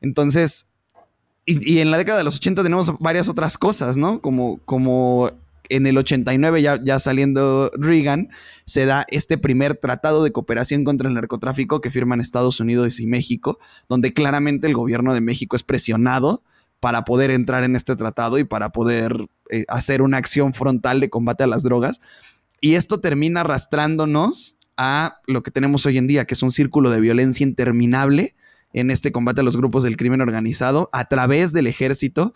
Entonces, y, en la década de los 80 tenemos varias otras cosas, ¿no? Como, como en el 89, ya, ya saliendo Reagan, se da este primer tratado de cooperación contra el narcotráfico que firman Estados Unidos y México, donde claramente el gobierno de México es presionado para poder entrar en este tratado y para poder eh, hacer una acción frontal de combate a las drogas. Y esto termina arrastrándonos a lo que tenemos hoy en día, que es un círculo de violencia interminable en este combate a los grupos del crimen organizado a través del ejército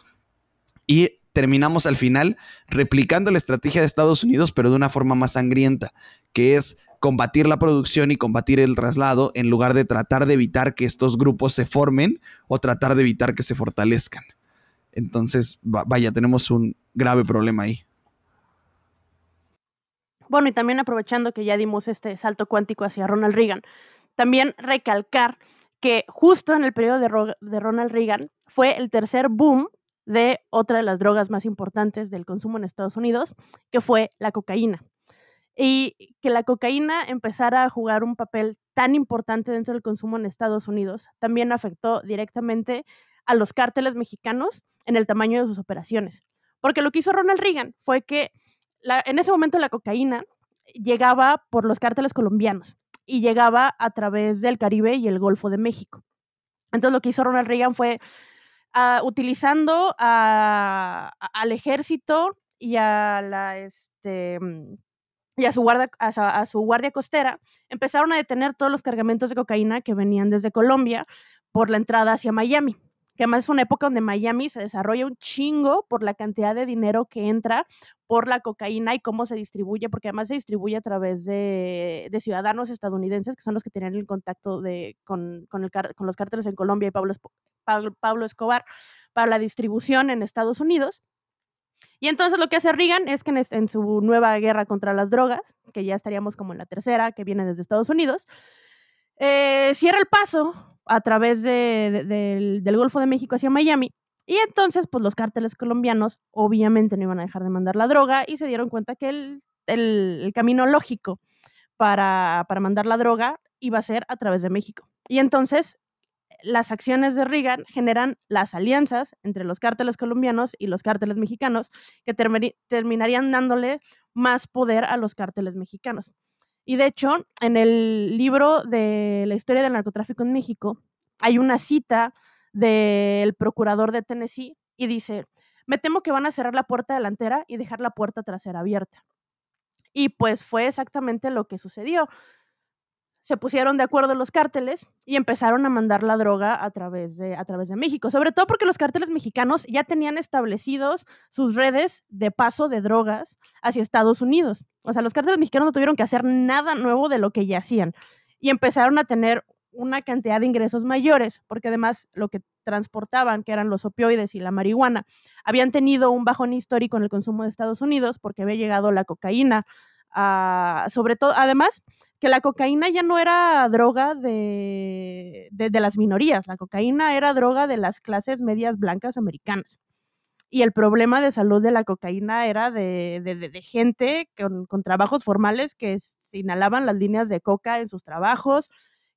y terminamos al final replicando la estrategia de Estados Unidos, pero de una forma más sangrienta, que es combatir la producción y combatir el traslado en lugar de tratar de evitar que estos grupos se formen o tratar de evitar que se fortalezcan. Entonces, vaya, tenemos un grave problema ahí. Bueno, y también aprovechando que ya dimos este salto cuántico hacia Ronald Reagan, también recalcar que justo en el periodo de, de Ronald Reagan fue el tercer boom de otra de las drogas más importantes del consumo en Estados Unidos, que fue la cocaína. Y que la cocaína empezara a jugar un papel tan importante dentro del consumo en Estados Unidos también afectó directamente a los cárteles mexicanos en el tamaño de sus operaciones. Porque lo que hizo Ronald Reagan fue que en ese momento la cocaína llegaba por los cárteles colombianos y llegaba a través del Caribe y el Golfo de México. Entonces lo que hizo Ronald Reagan fue uh, utilizando a, al ejército y a la este y a su, guardia, a, su guardia costera, empezaron a detener todos los cargamentos de cocaína que venían desde Colombia por la entrada hacia Miami que además es una época donde Miami se desarrolla un chingo por la cantidad de dinero que entra por la cocaína y cómo se distribuye, porque además se distribuye a través de, ciudadanos estadounidenses, que son los que tenían el contacto de, con, con, el, con los cárteles en Colombia y Pablo, Pablo, Escobar para la distribución en Estados Unidos. Y entonces lo que hace Reagan es que en, su nueva guerra contra las drogas, que ya estaríamos como en la tercera, que viene desde Estados Unidos, eh, cierra el paso a través del, Golfo de México hacia Miami. Y entonces, pues los cárteles colombianos obviamente no iban a dejar de mandar la droga y se dieron cuenta que el, camino lógico para, para, mandar la droga iba a ser a través de México. Y entonces las acciones de Reagan generan las alianzas entre los cárteles colombianos y los cárteles mexicanos que terminarían dándole más poder a los cárteles mexicanos. Y de hecho, en el libro de la historia del narcotráfico en México, hay una cita del procurador de Tennessee y dice, me temo que van a cerrar la puerta delantera y dejar la puerta trasera abierta. Y pues fue exactamente lo que sucedió se pusieron de acuerdo los cárteles y empezaron a mandar la droga a través, de, a través de México, sobre todo porque los cárteles mexicanos ya tenían establecidos sus redes de paso de drogas hacia Estados Unidos. O sea, los cárteles mexicanos no tuvieron que hacer nada nuevo de lo que ya hacían y empezaron a tener una cantidad de ingresos mayores, porque además lo que transportaban, que eran los opioides y la marihuana, habían tenido un bajón histórico en el consumo de Estados Unidos porque había llegado la cocaína, sobre todo, además, que la cocaína ya no era droga de, de, las minorías, la cocaína era droga de las clases medias blancas americanas. Y el problema de salud de la cocaína era de, de gente con, con, trabajos formales que se inhalaban las líneas de coca en sus trabajos,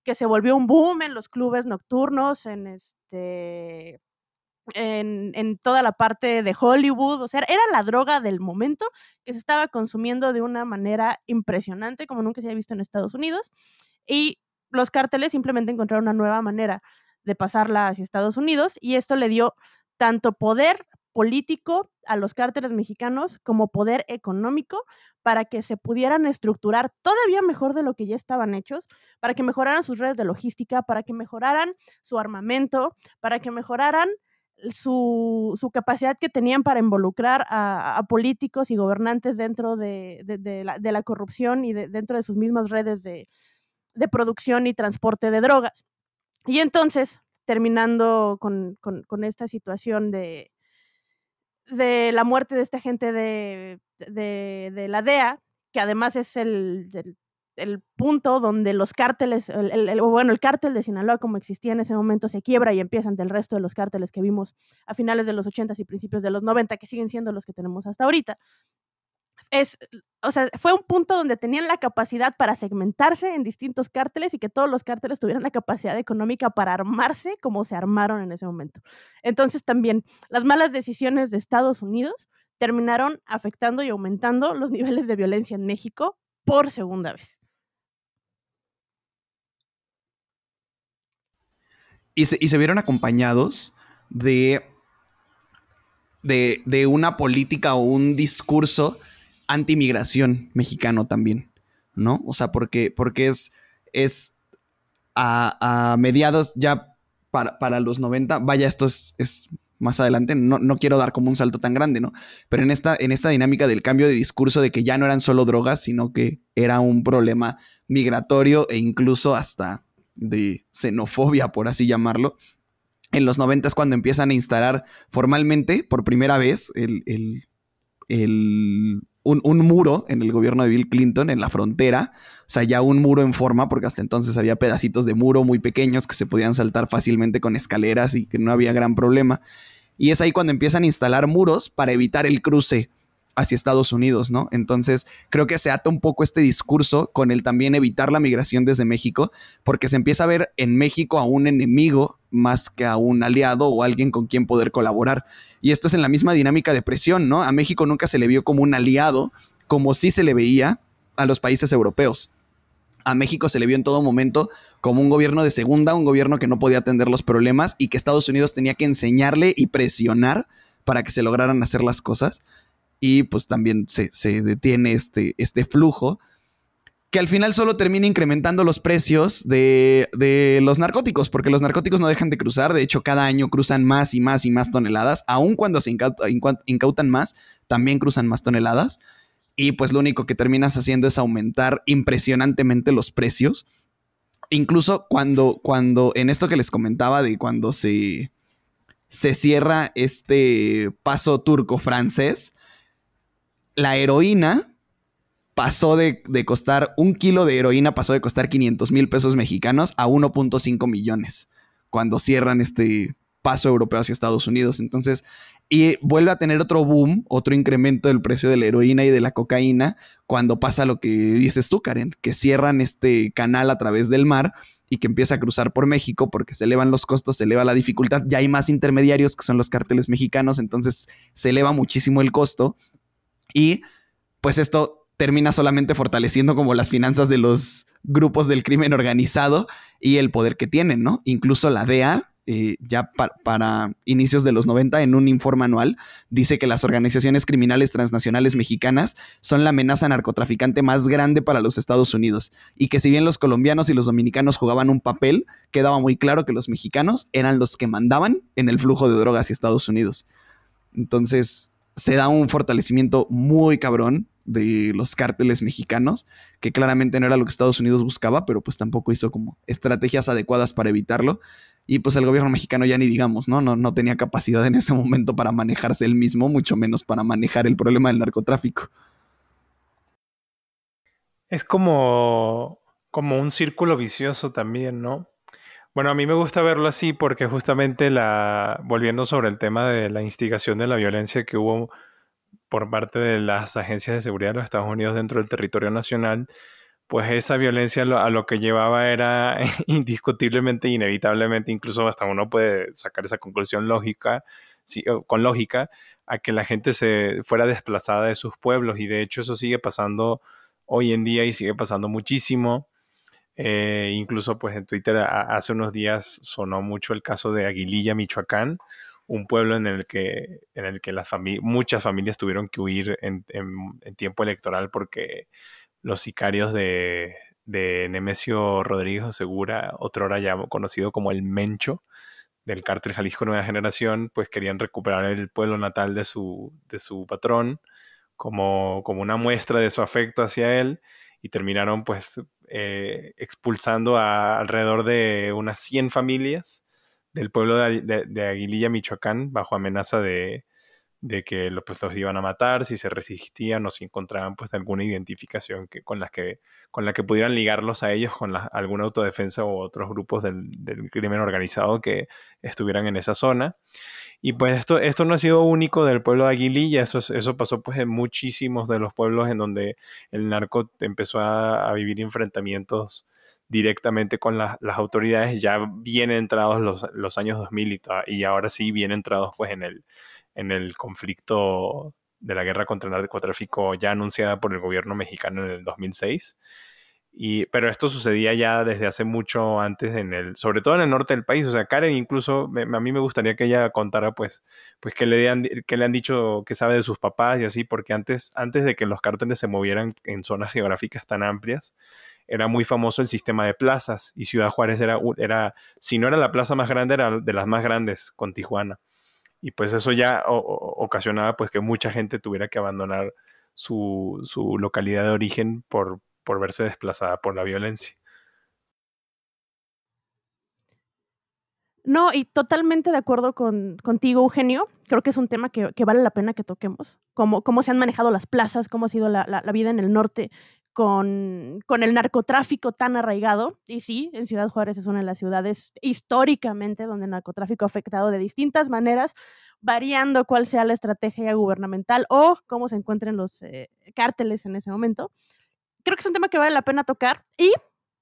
que se volvió un boom en los clubes nocturnos, en este en, toda la parte de Hollywood, o sea, era la droga del momento que se estaba consumiendo de una manera impresionante, como nunca se había visto en Estados Unidos, y los cárteles simplemente encontraron una nueva manera de pasarla hacia Estados Unidos, y esto le dio tanto poder político a los cárteles mexicanos como poder económico para que se pudieran estructurar todavía mejor de lo que ya estaban hechos, para que mejoraran sus redes de logística, para que mejoraran su armamento, para que mejoraran su, capacidad que tenían para involucrar a, políticos y gobernantes dentro de, la, corrupción y dentro de sus mismas redes de, producción y transporte de drogas. Y entonces, terminando con, esta situación de, la muerte de esta gente de, la DEA, que además es el punto donde los cárteles, el, bueno, el cártel de Sinaloa como existía en ese momento se quiebra y empieza ante el resto de los cárteles que vimos a finales de los 80 y principios de los 90, que siguen siendo los que tenemos hasta ahorita. Es, o sea, fue un punto donde tenían la capacidad para segmentarse en distintos cárteles y que todos los cárteles tuvieran la capacidad económica para armarse como se armaron en ese momento. Entonces también las malas decisiones de Estados Unidos terminaron afectando y aumentando los niveles de violencia en México por segunda vez. Y se, vieron acompañados de de, de una política o un discurso anti-migración mexicano también, ¿no? O sea, porque, porque es, es a, mediados ya para, para, los 90, vaya, esto es, es más adelante, no, no, quiero dar como un salto tan grande, ¿no? Pero en esta, en esta dinámica del cambio de discurso de que ya no eran solo drogas, sino que era un problema migratorio e incluso hasta de xenofobia, por así llamarlo. En los 90 es cuando empiezan a instalar formalmente, por primera vez, el, el, el un, muro en el gobierno de Bill Clinton en la frontera. O sea, ya un muro en forma, porque hasta entonces había pedacitos de muro muy pequeños que se podían saltar fácilmente con escaleras y que no había gran problema. Y es ahí cuando empiezan a instalar muros para evitar el cruce hacia Estados Unidos, ¿no? Entonces, creo que se ata un poco este discurso con el también evitar la migración desde México, porque se empieza a ver en México a un enemigo más que a un aliado o alguien con quien poder colaborar. Y esto es en la misma dinámica de presión, ¿no? A México nunca se le vio como un aliado, como sí se le veía a los países europeos. A México se le vio en todo momento como un gobierno de segunda, un gobierno que no podía atender los problemas y que Estados Unidos tenía que enseñarle y presionar para que se lograran hacer las cosas y pues también se, detiene este, este flujo que al final solo termina incrementando los precios de, de, los narcóticos, porque los narcóticos no dejan de cruzar, de hecho cada año cruzan más y más y más toneladas, aun cuando se incautan más, también cruzan más toneladas, y pues lo único que terminas haciendo es aumentar impresionantemente los precios. Incluso cuando, cuando en esto que les comentaba de cuando se, se cierra este paso turco-francés, la heroína pasó de, costar, un kilo de heroína pasó de costar 500 mil pesos mexicanos a 1.5 millones cuando cierran este paso europeo hacia Estados Unidos. Entonces, y vuelve a tener otro boom, otro incremento del precio de la heroína y de la cocaína cuando pasa lo que dices tú, Karen, que cierran este canal a través del mar y que empieza a cruzar por México porque se elevan los costos, se eleva la dificultad, ya hay más intermediarios que son los carteles mexicanos, entonces se eleva muchísimo el costo y pues esto termina solamente fortaleciendo como las finanzas de los grupos del crimen organizado y el poder que tienen, ¿no? Incluso la DEA, eh, ya para inicios de los 90, en un informe anual, dice que las organizaciones criminales transnacionales mexicanas son la amenaza narcotraficante más grande para los Estados Unidos y que si bien los colombianos y los dominicanos jugaban un papel, quedaba muy claro que los mexicanos eran los que mandaban en el flujo de drogas hacia Estados Unidos. Entonces, se da un fortalecimiento muy cabrón de los cárteles mexicanos, que claramente no era lo que Estados Unidos buscaba, pero pues tampoco hizo como estrategias adecuadas para evitarlo. Y pues el gobierno mexicano ya ni digamos, ¿no? No, no tenía capacidad en ese momento para manejarse él mismo, mucho menos para manejar el problema del narcotráfico. Es como, como un círculo vicioso también, ¿no? Bueno, a mí me gusta verlo así porque justamente la, volviendo sobre el tema de la instigación de la violencia que hubo por parte de las agencias de seguridad de los Estados Unidos dentro del territorio nacional, pues esa violencia a lo que llevaba era [LAUGHS] indiscutiblemente, inevitablemente, incluso hasta uno puede sacar esa conclusión lógica, con lógica, a que la gente se fuera desplazada de sus pueblos y de hecho eso sigue pasando hoy en día y sigue pasando muchísimo. Eh, incluso pues en Twitter hace unos días sonó mucho el caso de Aguililla, Michoacán, un pueblo en el que, en el que las muchas familias tuvieron que huir en, tiempo electoral porque los sicarios de, de Nemesio Rodríguez Segura, otro hora ya conocido como el Mencho, del cártel Jalisco Nueva Generación, pues querían recuperar el pueblo natal de su, de su patrón como, como una muestra de su afecto hacia él y terminaron pues eh, expulsando a alrededor de unas 100 familias del pueblo de, Aguililla, Michoacán, bajo amenaza de, que pues, los iban a matar si se resistían o si encontraban pues alguna identificación que, con, las que, con la que pudieran ligarlos a ellos con alguna autodefensa o otros grupos del, del, crimen organizado que estuvieran en esa zona. Y pues esto, esto no ha sido único del pueblo de Aguililla, eso, eso pasó pues en muchísimos de los pueblos en donde el narco empezó a, vivir enfrentamientos directamente con las autoridades, ya bien entrados los, los años 2000 y, y, ahora sí bien entrados pues en el, en el conflicto de la guerra contra el narcotráfico ya anunciada por el gobierno mexicano en el 2006. Pero esto sucedía ya desde hace mucho antes en el, sobre todo en el norte del país. O sea, Karen incluso, a mí me gustaría que ella contara pues, pues que le, han, que le han dicho que sabe de sus papás y así, porque antes, antes de que los cárteles se movieran en zonas geográficas tan amplias, era muy famoso el sistema de plazas y Ciudad Juárez era, era si no era la plaza más grande, era de las más grandes con Tijuana. Y pues eso ya ocasionaba pues que mucha gente tuviera que abandonar su, su localidad de origen por, por verse desplazada por la violencia. No, y totalmente de acuerdo con, contigo, Eugenio. Creo que es un tema que, vale la pena que toquemos. Cómo, cómo se han manejado las plazas, cómo ha sido la, la, vida en el norte con, con, el narcotráfico tan arraigado. Y sí, en Ciudad Juárez es una de las ciudades históricamente donde el narcotráfico ha afectado de distintas maneras, variando cuál sea la estrategia gubernamental o cómo se encuentren los eh, cárteles en ese momento creo que es un tema que vale la pena tocar y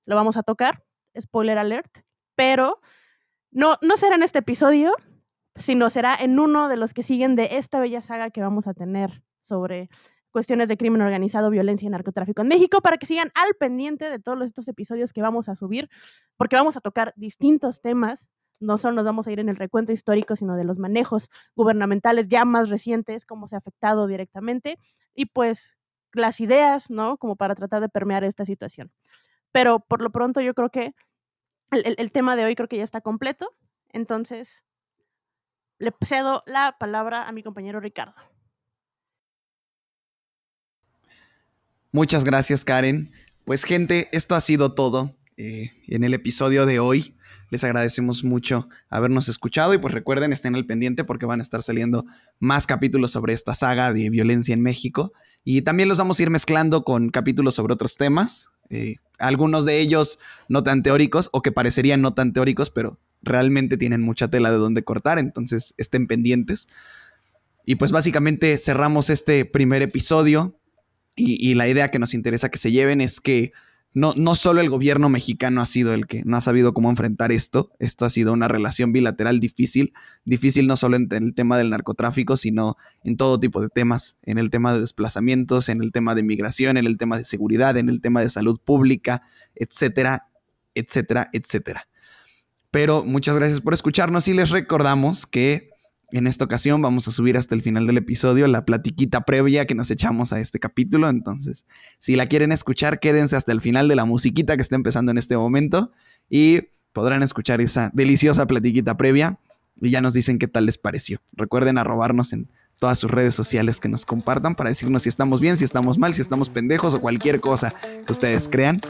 lo vamos a tocar, spoiler alert, pero no, no será en este episodio, sino será en uno de los que siguen de esta bella saga que vamos a tener sobre cuestiones de crimen organizado, violencia y narcotráfico en México, para que sigan al pendiente de todos estos episodios que vamos a subir, porque vamos a tocar distintos temas. No solo nos vamos a ir en el recuento histórico, sino de los manejos gubernamentales ya más recientes, cómo se ha afectado directamente. Y pues las ideas, ¿no? Como para tratar de permear esta situación. Pero por lo pronto yo creo que el, tema de hoy creo que ya está completo. Entonces, le cedo la palabra a mi compañero Ricardo. Muchas gracias, Karen. Pues gente, esto ha sido todo eh, en el episodio de hoy. Les agradecemos mucho habernos escuchado y pues recuerden, estén al pendiente porque van a estar saliendo más capítulos sobre esta saga de violencia en México y también los vamos a ir mezclando con capítulos sobre otros temas, eh, algunos de ellos no tan teóricos o que parecerían no tan teóricos, pero realmente tienen mucha tela de donde cortar, entonces estén pendientes. Y pues básicamente cerramos este primer episodio y la idea que nos interesa que se lleven es que no, no solo el gobierno mexicano ha sido el que no ha sabido cómo enfrentar esto, esto ha sido una relación bilateral difícil, difícil no solo en el tema del narcotráfico, sino en todo tipo de temas, en el tema de desplazamientos, en el tema de migración, en el tema de seguridad, en el tema de salud pública, etcétera, etcétera, etcétera. Pero muchas gracias por escucharnos y les recordamos que en esta ocasión vamos a subir hasta el final del episodio la platiquita previa que nos echamos a este capítulo. Entonces, si la quieren escuchar, quédense hasta el final de la musiquita que está empezando en este momento y podrán escuchar esa deliciosa platiquita previa y ya nos dicen qué tal les pareció. Recuerden arrobarnos en todas sus redes sociales que nos compartan para decirnos si estamos bien, si estamos mal, si estamos pendejos o cualquier cosa que ustedes crean.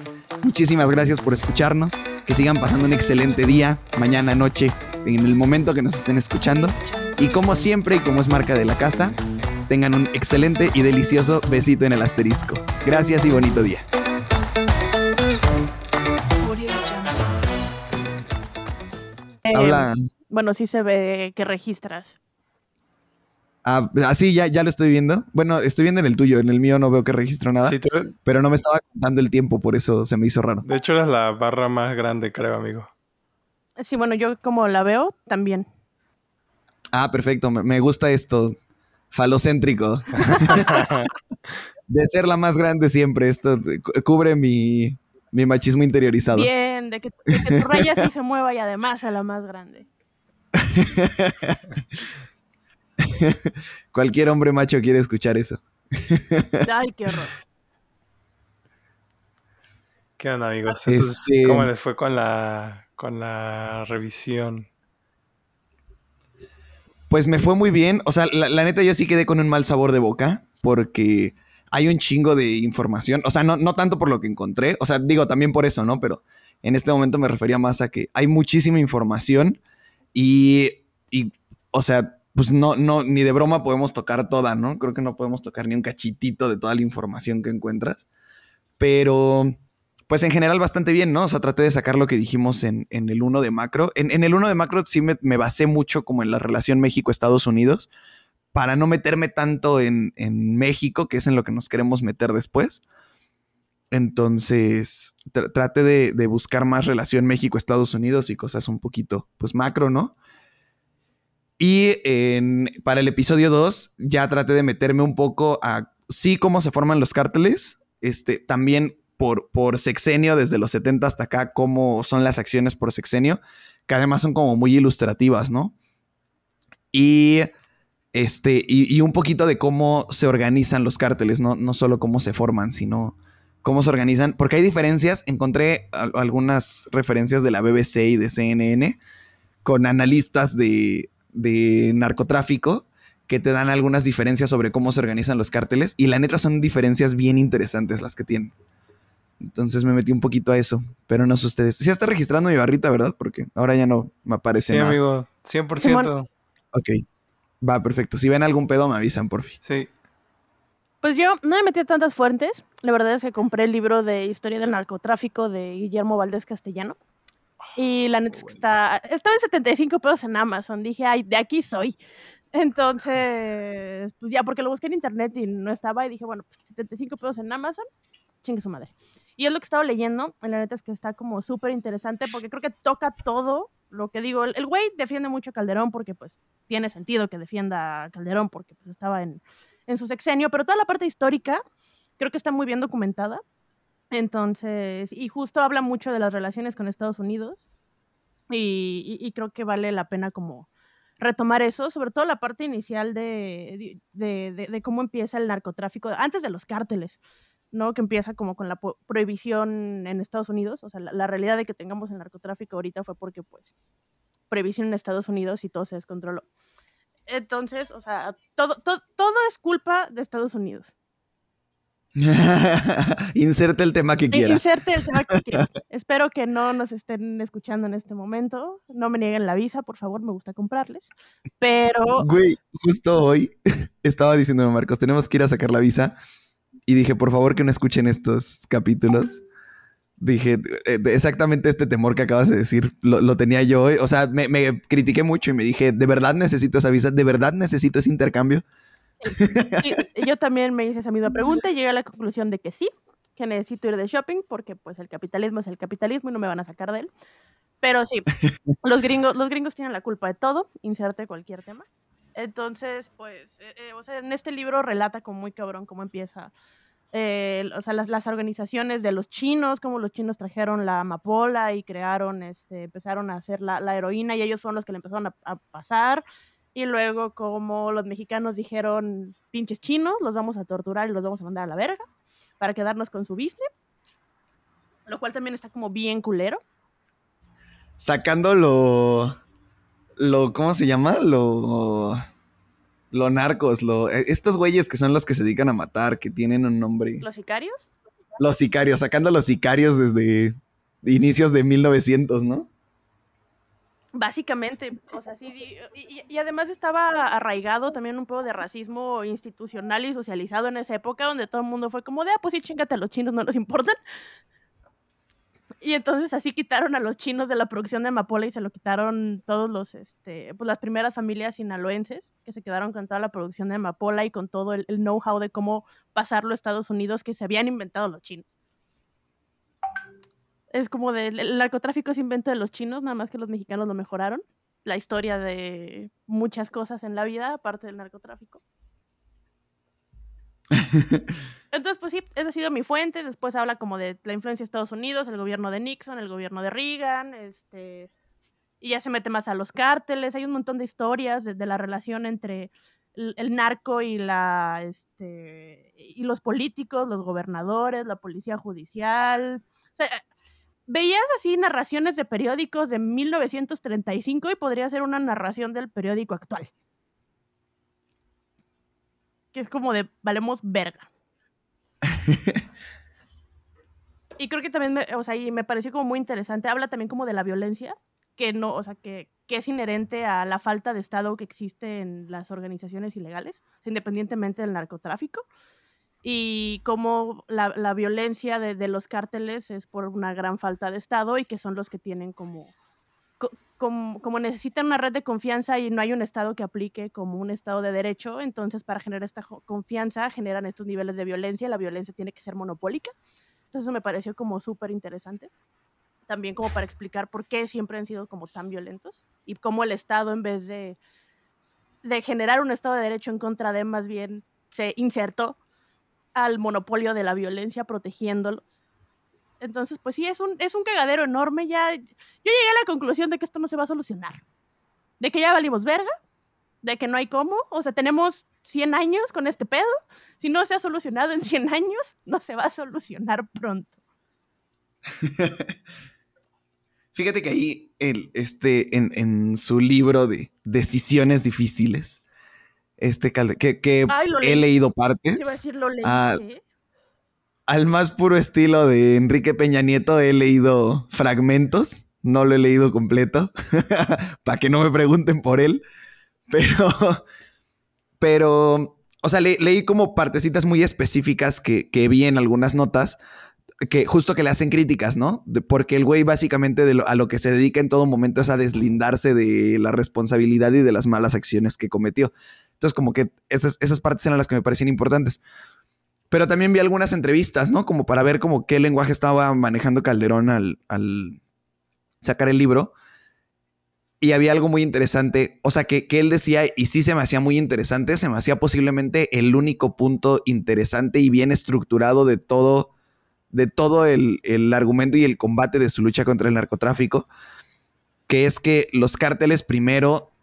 Muchísimas gracias por escucharnos. Que sigan pasando un excelente día, mañana, noche, en el momento que nos estén escuchando. Y como siempre y como es marca de la casa, tengan un excelente y delicioso besito en el asterisco. Gracias y bonito día. Habla. Bueno, sí se ve que registras. Ah, así ya, ya lo estoy viendo. Bueno, estoy viendo en el tuyo, en el mío no veo que registro nada. Pero no me estaba contando el tiempo, por eso se me hizo raro. De hecho, eres la barra más grande, creo, amigo. Sí, bueno, yo como la veo, también. Ah, perfecto. Me gusta esto. Falocéntrico. [LAUGHS] de ser la más grande siempre. Esto cubre mi, machismo interiorizado. Bien, de que, tu raya sí se mueva y además a la más grande. [LAUGHS] Cualquier hombre macho quiere escuchar eso. Ay, qué horror. ¿Qué onda, amigos? Este ¿Cómo les fue con la, con la revisión? Pues me fue muy bien. O sea, la, neta yo sí quedé con un mal sabor de boca porque hay un chingo de información. O sea, no, no tanto por lo que encontré. O sea, digo también por eso, ¿no? Pero en este momento me refería más a que hay muchísima información y, y o sea, pues no, no, ni de broma podemos tocar toda, ¿no? Creo que no podemos tocar ni un cachitito de toda la información que encuentras. Pero pues en general bastante bien, ¿no? O sea, traté de sacar lo que dijimos en, el 1 de macro. En, el 1 de macro sí me, basé mucho como en la relación México-Estados Unidos para no meterme tanto en, México, que es en lo que nos queremos meter después. Entonces, traté de, buscar más relación México-Estados Unidos y cosas un poquito, pues macro, ¿no? Y para el episodio 2 ya traté de meterme un poco a, sí, cómo se forman los cárteles, este, también por, por sexenio, desde los 70 hasta acá, cómo son las acciones por sexenio, que además son como muy ilustrativas, ¿no? Y este, y, un poquito de cómo se organizan los cárteles, ¿no? no solo cómo se forman, sino cómo se organizan. Porque hay diferencias, encontré algunas referencias de la BBC y de CNN con analistas de, de narcotráfico que te dan algunas diferencias sobre cómo se organizan los cárteles y la neta son diferencias bien interesantes las que tienen. Entonces me metí un poquito a eso, pero no sé ustedes. Sí está registrando mi barrita, ¿verdad? Porque ahora ya no me aparece sí, nada. Sí, amigo, 100%. Ok. Va, perfecto. Si ven algún pedo, me avisan, por fin. Sí. Pues yo no me metí a tantas fuentes. La verdad es que compré el libro de Historia del Narcotráfico de Guillermo Valdés Castellano. Y la neta es que está, estaba en 75 pesos en Amazon. Dije, ay, de aquí soy. Entonces, pues ya, porque lo busqué en internet y no estaba. Y dije, bueno, pues 75 pesos en Amazon, chingue su madre. Y es lo que estaba leyendo. La neta es que está como súper interesante porque creo que toca todo lo que digo. El güey defiende mucho a Calderón porque, pues, tiene sentido que defienda a Calderón porque pues, estaba en, en su sexenio. Pero toda la parte histórica creo que está muy bien documentada. Entonces, y justo habla mucho de las relaciones con Estados Unidos y, creo que vale la pena como retomar eso, sobre todo la parte inicial de, de, cómo empieza el narcotráfico, antes de los cárteles, ¿no? Que empieza como con la prohibición en Estados Unidos, o sea, la, realidad de que tengamos el narcotráfico ahorita fue porque, pues, prohibición en Estados Unidos y todo se descontroló. Entonces, o sea, todo, todo, todo es culpa de Estados Unidos. [LAUGHS] Inserte el tema que quiera. Inserte el tema que [LAUGHS] quiera. Espero que no nos estén escuchando en este momento. No me nieguen la visa, por favor, me gusta comprarles. Pero. Güey, justo hoy [LAUGHS] estaba diciéndome, Marcos, tenemos que ir a sacar la visa. Y dije, por favor, que no escuchen estos capítulos. Dije, eh, exactamente este temor que acabas de decir, lo, tenía yo. O sea, me, me critiqué mucho y me dije, ¿de verdad necesito esa visa? ¿De verdad necesito ese intercambio? yo también me hice esa misma pregunta y llegué a la conclusión de que sí, que necesito ir de shopping porque pues el capitalismo es el capitalismo y no me van a sacar de él. Pero sí, los gringos, los gringos tienen la culpa de todo, inserte cualquier tema. Entonces, pues, eh, eh, o sea, en este libro relata como muy cabrón cómo empieza, eh, o sea, las, las, organizaciones de los chinos, cómo los chinos trajeron la amapola y crearon, este, empezaron a hacer la, la heroína y ellos fueron los que le empezaron a, a pasar y luego como los mexicanos dijeron, pinches chinos, los vamos a torturar y los vamos a mandar a la verga para quedarnos con su business. Lo cual también está como bien culero. Sacando lo... ¿Cómo se llama? Lo... Lo narcos, lo, e, estos güeyes que son los que se dedican a matar, que tienen un nombre. ¿Los sicarios? Los sicarios, sacando los sicarios desde inicios de 1900, ¿no? Básicamente, o sea, sí, y, además estaba arraigado también un poco de racismo institucional y socializado en esa época, donde todo el mundo fue como de, ah, pues sí, chingate a los chinos, no nos importan. Y entonces así quitaron a los chinos de la producción de amapola y se lo quitaron todos los, este, pues las primeras familias sinaloenses que se quedaron con toda la producción de amapola y con todo el, el know-how de cómo pasarlo a Estados Unidos que se habían inventado los chinos es como del el narcotráfico es invento de los chinos, nada más que los mexicanos lo mejoraron. La historia de muchas cosas en la vida, aparte del narcotráfico. [LAUGHS] Entonces, pues sí, esa ha sido mi fuente. Después habla como de la influencia de Estados Unidos, el gobierno de Nixon, el gobierno de Reagan, este, y ya se mete más a los cárteles. Hay un montón de historias de, la relación entre el, narco y la, este, y los políticos, los gobernadores, la policía judicial. O sea, veías así narraciones de periódicos de 1935 y podría ser una narración del periódico actual. Que es como de valemos verga. [LAUGHS] y creo que también, me, o sea, y me pareció como muy interesante. Habla también como de la violencia, que no, o sea, que, que es inherente a la falta de Estado que existe en las organizaciones ilegales, independientemente del narcotráfico y cómo la, la violencia de, de, los cárteles es por una gran falta de Estado y que son los que tienen como, como, como, necesitan una red de confianza y no hay un Estado que aplique como un Estado de derecho, entonces para generar esta confianza generan estos niveles de violencia la violencia tiene que ser monopólica. Entonces eso me pareció como súper interesante. También como para explicar por qué siempre han sido como tan violentos y cómo el Estado en vez de, de generar un Estado de derecho en contra de, más bien se insertó al monopolio de la violencia protegiéndolos Entonces, pues sí, es un, es un cagadero enorme. Ya, yo llegué a la conclusión de que esto no se va a solucionar. De que ya valimos verga, de que no hay cómo. O sea, tenemos 100 años con este pedo. Si no se ha solucionado en 100 años, no se va a solucionar pronto. [LAUGHS] Fíjate que ahí, el, este, en, su libro de Decisiones Difíciles, este que, que he leído partes. Decir, lo leí, al más puro estilo de Enrique Peña Nieto he leído fragmentos, no lo he leído completo, [LAUGHS] para que no me pregunten por él, pero, pero, o sea, leí como partecitas muy específicas que, vi en algunas notas, que justo que le hacen críticas, ¿no? porque el güey básicamente a lo que se dedica en todo momento es a deslindarse de la responsabilidad y de las malas acciones que cometió. Entonces, como que esas, esas partes eran las que me parecían importantes. Pero también vi algunas entrevistas, ¿no? Como para ver como qué lenguaje estaba manejando Calderón al, sacar el libro. Y había algo muy interesante, o sea, que, él decía, y sí se me hacía muy interesante, se me hacía posiblemente el único punto interesante y bien estructurado de todo, de todo el, el argumento y el combate de su lucha contra el narcotráfico, que es que los cárteles primero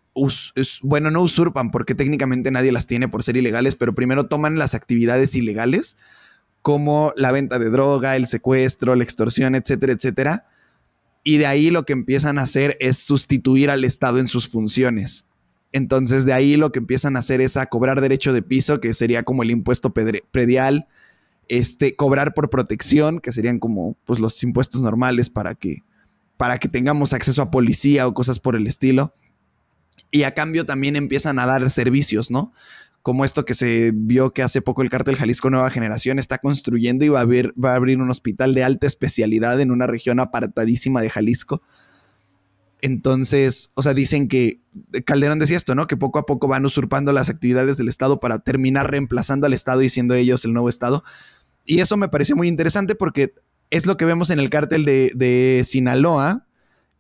bueno, no usurpan porque técnicamente nadie las tiene por ser ilegales, pero primero toman las actividades ilegales como la venta de droga, el secuestro, la extorsión, etcétera, etcétera. Y de ahí lo que empiezan a hacer es sustituir al Estado en sus funciones. Entonces de ahí lo que empiezan a hacer es a cobrar derecho de piso, que sería como el impuesto predial, este, cobrar por protección, que serían como pues, los impuestos normales para que, para que tengamos acceso a policía o cosas por el estilo y a cambio también empiezan a dar servicios, ¿no? Como esto que se vio que hace poco el cártel Jalisco Nueva Generación está construyendo y va a, va a abrir un hospital de alta especialidad en una región apartadísima de Jalisco. Entonces, o sea, dicen que Calderón decía esto, ¿no? Que poco a poco van usurpando las actividades del Estado para terminar reemplazando al Estado y siendo ellos el nuevo Estado. Y eso me parece muy interesante porque es lo que vemos en el cártel de, de Sinaloa,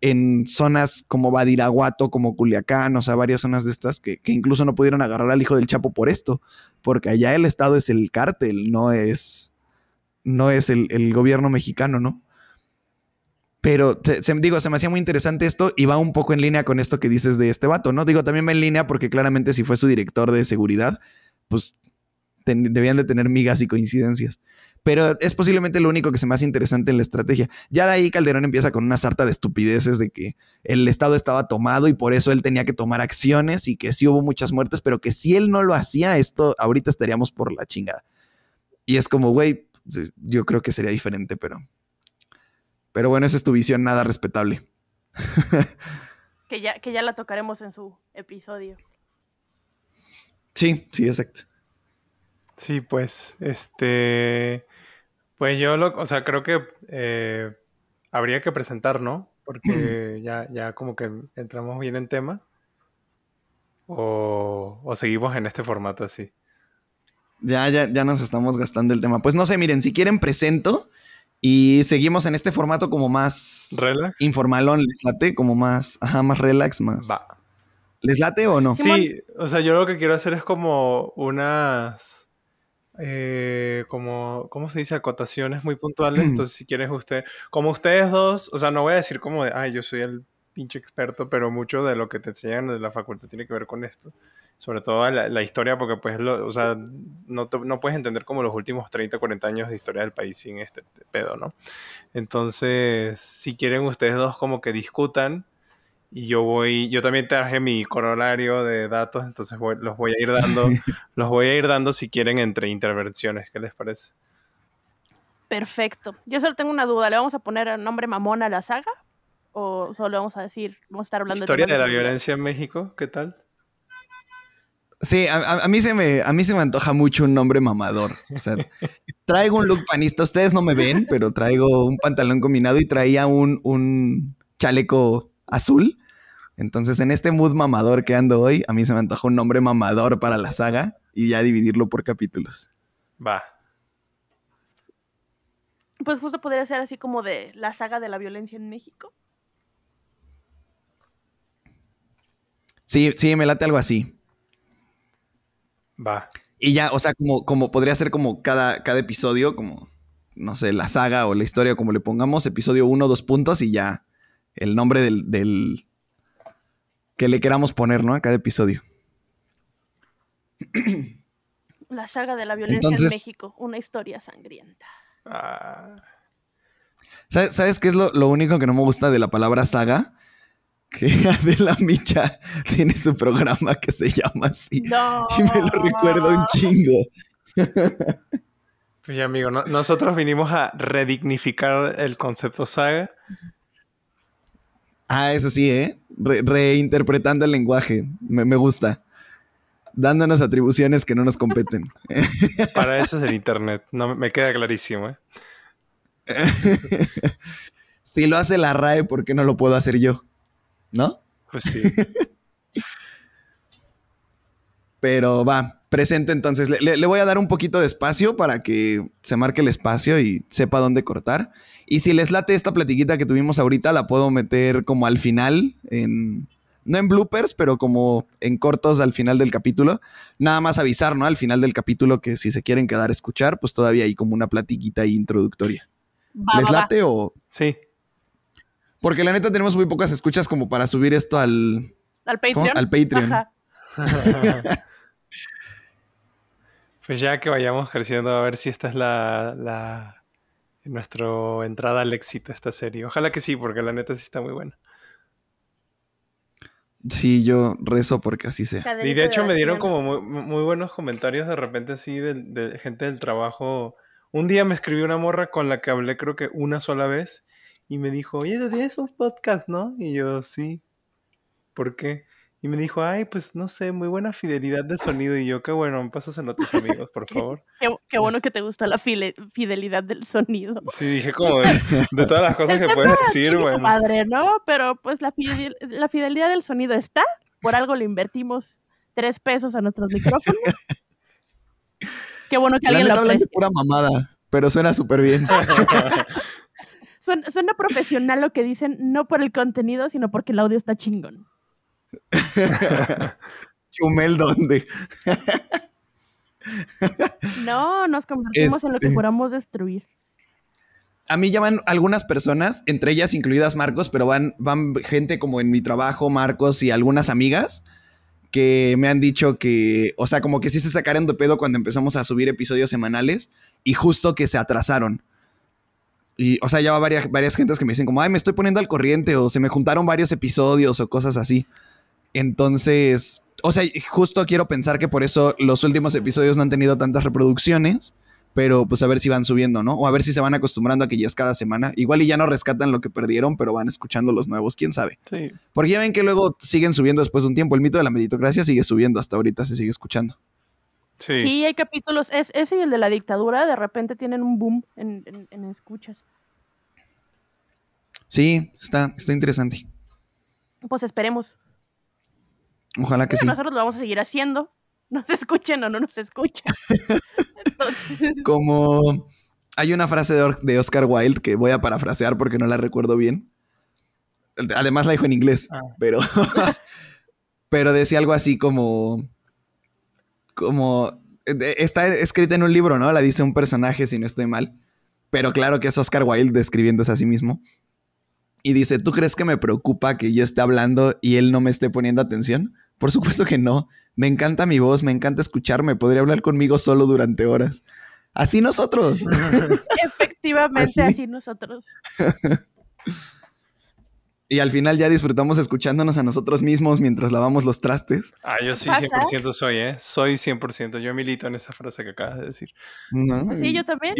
en zonas como Badiraguato, como Culiacán, o sea, varias zonas de estas que, incluso no pudieron agarrar al hijo del Chapo por esto, porque allá el Estado es el cártel, no es, no es el, gobierno mexicano, ¿no? Pero, digo, se me hacía muy interesante esto y va un poco en línea con esto que dices de este vato, ¿no? Digo, también va en línea porque claramente si fue su director de seguridad, pues debían de tener migas y coincidencias pero es posiblemente lo único que se me hace interesante en la estrategia. Ya de ahí Calderón empieza con una sarta de estupideces de que el Estado estaba tomado y por eso él tenía que tomar acciones y que sí hubo muchas muertes, pero que si él no lo hacía, esto ahorita estaríamos por la chingada. Y es como, güey, yo creo que sería diferente, pero... Pero bueno, esa es tu visión, nada respetable. que, ya, que ya la tocaremos en su episodio. Sí, sí, exacto. Sí, pues, este... Pues yo, lo, o sea, creo que eh, habría que presentar, ¿no? Porque [CLEARS THROAT] ya, ya como que entramos bien en tema. O, o seguimos en este formato así. Ya, ya, ya nos estamos gastando el tema. Pues no sé, miren, si quieren presento y seguimos en este formato como más relax. informalón, les late, como más, ajá, más relax, más. Va. ¿Les late o no? Sí, o sea, yo lo que quiero hacer es como unas eh, como, ¿cómo se dice? Acotaciones muy puntuales. Entonces, si quieres usted, como ustedes dos, o sea, no voy a decir como de, ay, yo soy el pinche experto, pero mucho de lo que te enseñan de la facultad tiene que ver con esto. Sobre todo la, historia, porque pues, lo, o sea, no, no puedes entender como los últimos 30, 40 años de historia del país sin este pedo, ¿no? Entonces, si quieren ustedes dos como que discutan, y yo voy, yo también traje mi corolario de datos, entonces los voy a ir dando, [LAUGHS] los voy a ir dando si quieren entre intervenciones, ¿qué les parece? Perfecto. Yo solo tengo una duda, ¿le vamos a poner el nombre mamón a la saga? ¿O solo vamos a decir, vamos a estar hablando Historia de, de la violencia en México? ¿Qué tal? Sí, a, mí se me, a mí se me antoja mucho un nombre mamador. O sea, traigo un look panista. Ustedes no me ven, pero traigo un pantalón combinado y traía un, un chaleco azul. Entonces, en este mood mamador que ando hoy, a mí se me antoja un nombre mamador para la saga y ya dividirlo por capítulos. Va. Pues justo podría ser así como de la saga de la violencia en México. Sí, sí, me late algo así. Va. Y ya, o sea, como, como podría ser como cada, cada episodio, como no sé, la saga o la historia, como le pongamos, episodio 1, dos puntos y ya el nombre del, del que le queramos poner, ¿no? A cada episodio. La saga de la violencia en México, una historia sangrienta. Ah. ¿Sabes, qué es lo, lo, único que no me gusta de la palabra saga? Que [LAUGHS] Adela Micha tiene su programa que se llama así. No. Y me lo recuerdo un chingo. [LAUGHS] Pues amigo, nosotros vinimos a redignificar el concepto saga. Ah, eso sí, ¿eh? reinterpretando el lenguaje. Me, gusta. Dándonos atribuciones que no nos competen. [LAUGHS] Para eso es el internet. No, me queda clarísimo, ¿eh? [LAUGHS] si lo hace la RAE, ¿por qué no lo puedo hacer yo? ¿No? Pues sí. [LAUGHS] Pero va, presente entonces. Le, voy a dar un poquito de espacio para que se marque el espacio y sepa dónde cortar. Y si les late esta platiquita que tuvimos ahorita, la puedo meter como al final, en, no en bloopers, pero como en cortos al final del capítulo. Nada más avisar, ¿no? Al final del capítulo que si se quieren quedar a escuchar, pues todavía hay como una platiquita introductoria. ¿Les late o...? Sí. Porque la neta tenemos muy pocas escuchas como para subir esto al... Al Patreon. Al Patreon. [LAUGHS] pues ya que vayamos creciendo, a ver si esta es la, la... Nuestra entrada al éxito esta serie. Ojalá que sí, porque la neta sí está muy buena. Sí, yo rezo porque así sea. Y de hecho me dieron como muy, buenos comentarios de repente así de, gente del trabajo. Un día me escribió una morra con la que hablé creo que una sola vez y me dijo, oye, tienes un podcast, ¿no? Y yo, sí. ¿Por qué? Y me dijo, ay, pues no sé, muy buena fidelidad de sonido. Y yo, qué bueno, pásaselo a tus amigos, por [LAUGHS] favor. qué, bueno que te gusta la fidelidad del sonido. [LAUGHS] Sí, dije como de, todas las cosas que puedes decir, bueno. madre, ¿no? Pero pues la, la fidelidad del sonido está. Por algo le invertimos tres pesos a nuestros micrófonos. [LAUGHS] Qué bueno que alguien lo aprecia. pura mamada, pero suena súper bien. suena, profesional lo que dicen, no por el contenido, sino porque el audio está chingón. [LAUGHS] Chumel, ¿dónde? no, nos convertimos en lo que juramos este, destruir. A mí llaman algunas personas, entre ellas incluidas Marcos, pero van, van gente como en mi trabajo, Marcos y algunas amigas, que me han dicho que, o sea, como que sí se sacaron de pedo cuando empezamos a subir episodios semanales y justo que se atrasaron. Y, o sea, ya va varias, varias gentes que me dicen como, ay, me estoy poniendo al corriente o se me juntaron varios episodios o cosas así. Entonces, o sea, justo quiero pensar que por eso los últimos episodios no han tenido tantas reproducciones, pero pues a ver si van subiendo, ¿no? O a ver si se van acostumbrando a que ya es cada semana. Igual y ya no rescatan lo que perdieron, pero van escuchando los nuevos, quién sabe. Sí. Porque ya ven que luego siguen subiendo después de un tiempo. El mito de la meritocracia sigue subiendo, hasta ahorita se sigue escuchando. Sí, hay capítulos, es, ese y el de la dictadura, de repente tienen un boom en, escuchas. Sí, está, está interesante. Pues esperemos. Ojalá que sí. Nosotros lo vamos a seguir haciendo. [LAUGHS] Nos escuchen o no nos escuchen. [LAUGHS] [LAUGHS] Como hay una frase de, Oscar Wilde que voy a parafrasear porque no la recuerdo bien. Además la dijo en inglés, ah. pero, pero decía algo así como como está escrita en un libro, ¿no? La dice un personaje, si no estoy mal. Pero claro que es Oscar Wilde describiéndose a sí mismo. Y dice, ¿tú crees que me preocupa que yo esté hablando y él no me esté poniendo atención? Por supuesto que no. Me encanta mi voz, me encanta escucharme. Podría hablar conmigo solo durante horas. Así nosotros. [LAUGHS] Efectivamente, así nosotros. [LAUGHS] Y al final ya disfrutamos escuchándonos a nosotros mismos mientras lavamos los trastes. Ah, yo sí 100% soy, ¿eh? Soy 100%. Yo milito en esa frase que acabas de decir. sí, yo también.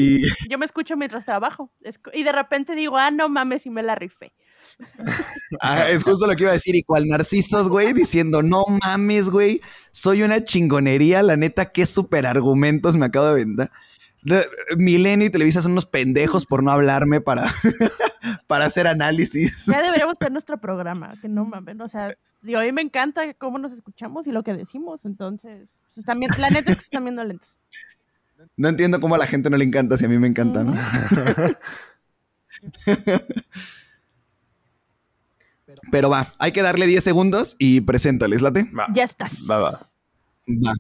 Yo me escucho mientras trabajo. Y de repente digo, ah, no mames, y me la rifé. Ah, es justo lo que iba a decir. Y cual narcisos, güey, diciendo, no mames, güey, soy una chingonería. La neta, qué super argumentos me acabo de vender. Milenio y Televisa son unos pendejos por no hablarme para, [LAUGHS] para hacer análisis. Ya deberíamos tener nuestro programa, que no mames. O sea, digo, a mí me encanta cómo nos escuchamos y lo que decimos. Entonces, pues, también, la neta es que están viendo lentos. No entiendo cómo a la gente no le encanta si a mí me encanta, ¿no? [LAUGHS] Pero va, hay que darle 10 segundos y preséntales, ¿late? Ya estás. Va, va. Va.